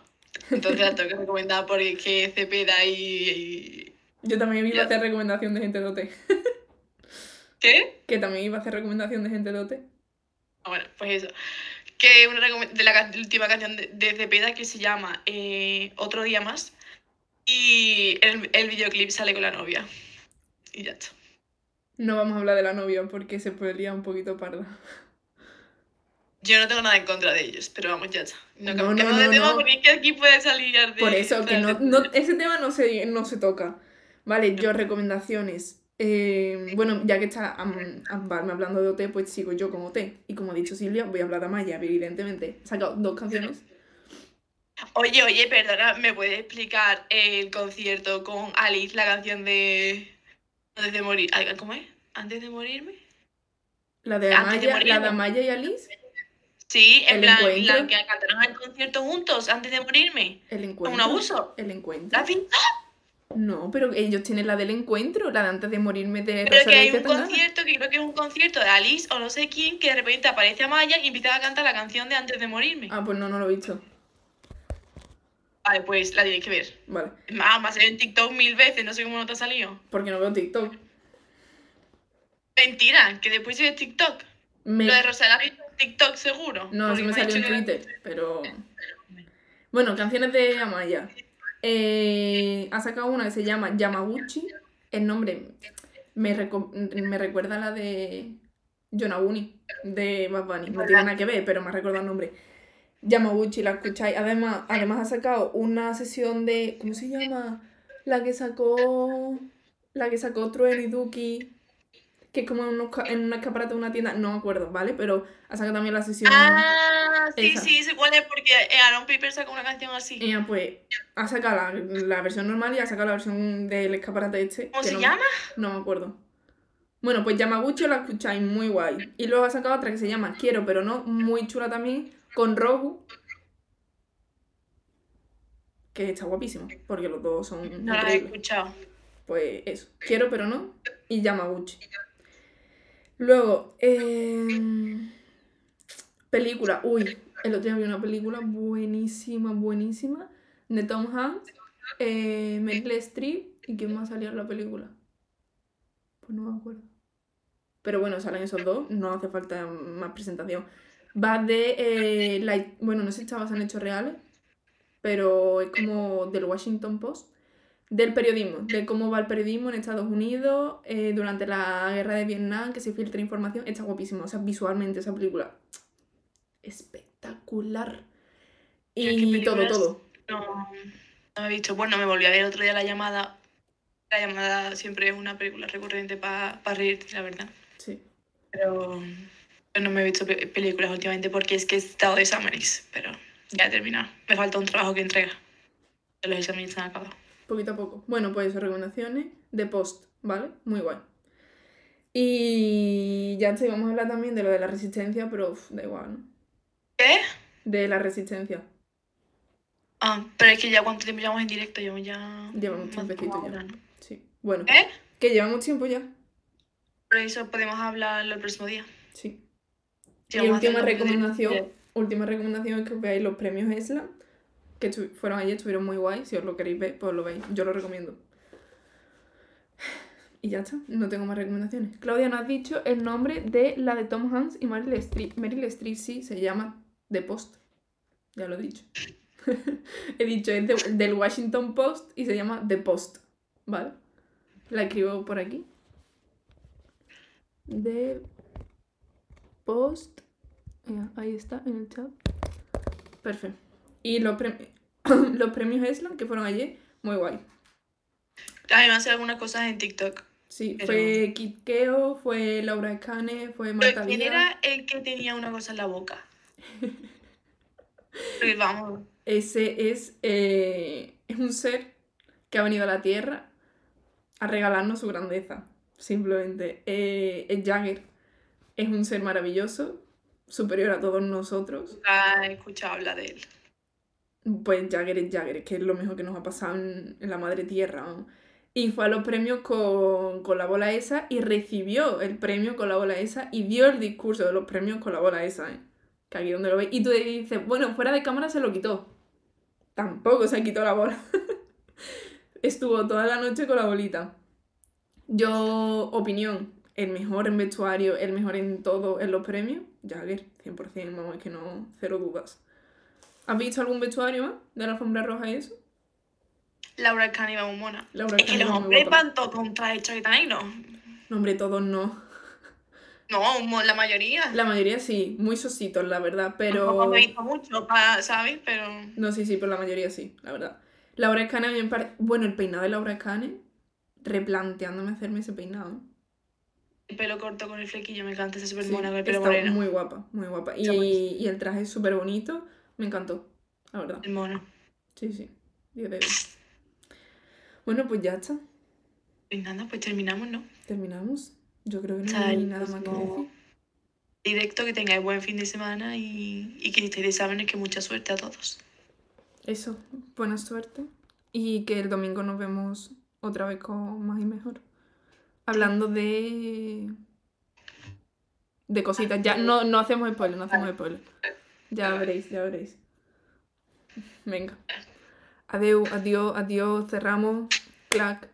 [SPEAKER 2] Entonces la tengo que recomendar porque es que Cepeda y... y-
[SPEAKER 1] Yo también iba
[SPEAKER 2] Ya.
[SPEAKER 1] a hacer recomendación de gente dote.
[SPEAKER 2] ¿Qué?
[SPEAKER 1] Que también iba a hacer recomendación de gente dote.
[SPEAKER 2] Ah, Bueno, pues eso. Que una de la can- última canción de, de Cepeda que se llama eh, Otro día más. Y el, el videoclip sale con la novia. Y ya está.
[SPEAKER 1] No vamos a hablar de la novia porque se podría un poquito parda.
[SPEAKER 2] Yo no tengo nada en contra de ellos, pero vamos, ya está. No,
[SPEAKER 1] No, no, no,
[SPEAKER 2] tema
[SPEAKER 1] no.
[SPEAKER 2] porque es que aquí puede salir de...
[SPEAKER 1] Por eso, que no, no- ese tema no se, no se toca. Vale, yo recomendaciones. Eh, bueno, ya que está Am- Ambarme hablando de OT, pues sigo yo con OT. Y como ha dicho Silvia, voy a hablar de Amaya, evidentemente. He sacado dos canciones.
[SPEAKER 2] Oye, oye, perdona, ¿me puedes explicar el concierto con Alice, la canción de Antes de morir? ¿Cómo es? ¿Antes de morirme?
[SPEAKER 1] La de
[SPEAKER 2] Antes de
[SPEAKER 1] Amaya, la de. Amaya y Alice.
[SPEAKER 2] Sí, en
[SPEAKER 1] ¿El
[SPEAKER 2] plan,
[SPEAKER 1] encuentro?
[SPEAKER 2] la que cantaron el concierto juntos antes de morirme.
[SPEAKER 1] El encuentro.
[SPEAKER 2] ¿Un abuso?
[SPEAKER 1] El
[SPEAKER 2] ¿La
[SPEAKER 1] encuentro.
[SPEAKER 2] has visto?
[SPEAKER 1] No, pero ellos tienen la del encuentro, la de antes de morirme de
[SPEAKER 2] Pero que
[SPEAKER 1] Rosalía
[SPEAKER 2] hay un concierto, que creo que es un concierto de Alice o no sé quién, que de repente aparece Amaya y empieza a cantar la canción de Antes de morirme.
[SPEAKER 1] Ah, pues no, no lo he visto.
[SPEAKER 2] Vale, pues la tienes que ver.
[SPEAKER 1] Vale.
[SPEAKER 2] Más, me ha salido en TikTok mil veces, no sé cómo no te ha salido.
[SPEAKER 1] Porque no veo TikTok.
[SPEAKER 2] Mentira, que después de TikTok.
[SPEAKER 1] Me...
[SPEAKER 2] Lo de Rosana en TikTok seguro.
[SPEAKER 1] No, eso me salió en Twitter, pero... Bueno, canciones de Amaya. Eh, ha sacado una que se llama Yamaguchi. El nombre me, me recuerda a la de Yonaguni, de Bad Bunny. No tiene nada que ver, pero me ha recordado el nombre. Yamaguchi, la escucháis. Además, además ha sacado una sesión de... ¿Cómo se llama? La que sacó... La que sacó Trueno y Duki. Que es como en, unos ca- en un escaparate de una tienda. No me acuerdo, ¿vale? Pero ha sacado también la sesión...
[SPEAKER 2] Ah, sí,
[SPEAKER 1] Esa.
[SPEAKER 2] sí, sé cuál es, porque eh, Aaron Piper sacó una canción así.
[SPEAKER 1] Ella pues ha sacado la, la versión normal y ha sacado la versión del escaparate este.
[SPEAKER 2] ¿Cómo se
[SPEAKER 1] no,
[SPEAKER 2] llama?
[SPEAKER 1] No me acuerdo. Bueno, pues Yamaguchi la escucháis muy guay. Y luego ha sacado otra que se llama Quiero pero no, muy chula también, con Rogu. Que está guapísimo, porque los dos son
[SPEAKER 2] No la he escuchado.
[SPEAKER 1] Pues eso, Quiero pero no y Yamaguchi. Luego, eh, película. Uy, el otro día vi una película buenísima, buenísima, de Tom Hanks, eh, Meryl Streep y ¿quién más salió en la película? Pues no me acuerdo. Pero bueno, salen esos dos, no hace falta más presentación. Va de, eh, bueno, no sé si basado en hechos reales, pero es como del Washington Post del periodismo, de cómo va el periodismo en Estados Unidos eh, durante la guerra de Vietnam, que se filtra información, está guapísimo, o sea, visualmente esa película espectacular.
[SPEAKER 2] Mira, ¿qué
[SPEAKER 1] Y todo, todo.
[SPEAKER 2] No, no he visto. Bueno, me volví a ver otro día la llamada. La llamada siempre es una película recurrente para reírte, la verdad.
[SPEAKER 1] Sí.
[SPEAKER 2] Pero pero no me he visto pe- películas últimamente porque es que he estado de exámenes. Pero ya he terminado. Me falta un trabajo que entrega. Los exámenes se han acabado.
[SPEAKER 1] Poquito a poco. Bueno, pues recomendaciones de post, ¿vale? Muy guay. Y ya te íbamos a hablar también de lo de la resistencia, pero uf, da igual, ¿no?
[SPEAKER 2] ¿Qué?
[SPEAKER 1] De la resistencia.
[SPEAKER 2] Ah, pero es que ya cuánto tiempo llevamos en directo, llevamos ya.
[SPEAKER 1] Llevamos tiempecito ya. Sí. Bueno,
[SPEAKER 2] ¿Eh?
[SPEAKER 1] que llevamos tiempo ya.
[SPEAKER 2] Por eso podemos hablar el próximo día.
[SPEAKER 1] Sí.
[SPEAKER 2] Si
[SPEAKER 1] Y última
[SPEAKER 2] de-
[SPEAKER 1] recomendación, última recomendación es que veáis los premios ESLA, que fueron ayer, estuvieron muy guay. Si os lo queréis ver, pues lo veis. Yo lo recomiendo. Y ya está, no tengo más recomendaciones. Claudia, ¿no has dicho el nombre de la de Tom Hanks y Meryl Streep? Meryl Streep sí, se llama The Post. Ya lo he dicho. he dicho, es de- del Washington Post y se llama The Post. ¿Vale? La escribo por aquí. The Post. Ya, ahí está, en el chat. Perfecto. Y los, los premios Eslan que fueron ayer, muy guay.
[SPEAKER 2] A mí me hacen algunas cosas en TikTok.
[SPEAKER 1] Sí,
[SPEAKER 2] Pero-
[SPEAKER 1] fue Kit Keo, fue Laura Escane, fue Marta
[SPEAKER 2] ¿quién era el que tenía una cosa en la boca? Vamos,
[SPEAKER 1] Ese es, eh, es un ser que ha venido a la Tierra a regalarnos su grandeza. Simplemente. Eh, es Jagger. Es un ser maravilloso, superior a todos nosotros.
[SPEAKER 2] nunca he escuchado hablar de él.
[SPEAKER 1] Pues Jagger es Jagger, que es lo mejor que nos ha pasado en, la madre tierra. Y fue a los premios con, con la bola esa y recibió el premio con la bola esa y dio el discurso de los premios con la bola esa, ¿eh? Que aquí donde lo veis. Y tú dices, bueno, fuera de cámara se lo quitó. Tampoco se quitó la bola. Estuvo toda la noche con la bolita. Yo, opinión, el mejor en vestuario, el mejor en todo en los premios, Jagger, 100%, vamos, es que no, cero dudas. ¿Has visto algún vestuario más de la alfombra roja y eso?
[SPEAKER 2] Laura Cani va muy mona.
[SPEAKER 1] Laura
[SPEAKER 2] Es que los hombres van todos con traje chaqueta negro.
[SPEAKER 1] No, hombre, todos no.
[SPEAKER 2] No, la mayoría.
[SPEAKER 1] La mayoría sí, muy sositos, la verdad,
[SPEAKER 2] Tampoco
[SPEAKER 1] pero...
[SPEAKER 2] me he visto mucho, ¿sabes? Pero
[SPEAKER 1] No, sí, sí, pero la mayoría sí, la verdad. Laura Escane a mí me parece... Bueno, el peinado de Laura Escane, replanteándome hacerme ese peinado.
[SPEAKER 2] el pelo corto con el flequillo me encanta, ese súper
[SPEAKER 1] Sí,
[SPEAKER 2] mona con el pelo
[SPEAKER 1] está
[SPEAKER 2] moreno.
[SPEAKER 1] muy guapa, muy guapa. Y el traje es súper bonito, me encantó, la verdad.
[SPEAKER 2] El mono.
[SPEAKER 1] Sí, sí, 10 de 10. Bueno, pues ya está,
[SPEAKER 2] Pues nada, pues terminamos, ¿no?
[SPEAKER 1] terminamos. Yo creo que no hay nada más que decir.
[SPEAKER 2] Directo, que tengáis buen fin de semana y, y que estéis de exámenes, que mucha suerte a todos.
[SPEAKER 1] Eso, buena suerte. Y que el domingo nos vemos otra vez con más y mejor. Hablando de. de cositas. Ya no, no hacemos spoiler, no hacemos spoiler. Ya veréis, ya veréis. Venga. Adeu, adiós, adiós, cerramos. Clac.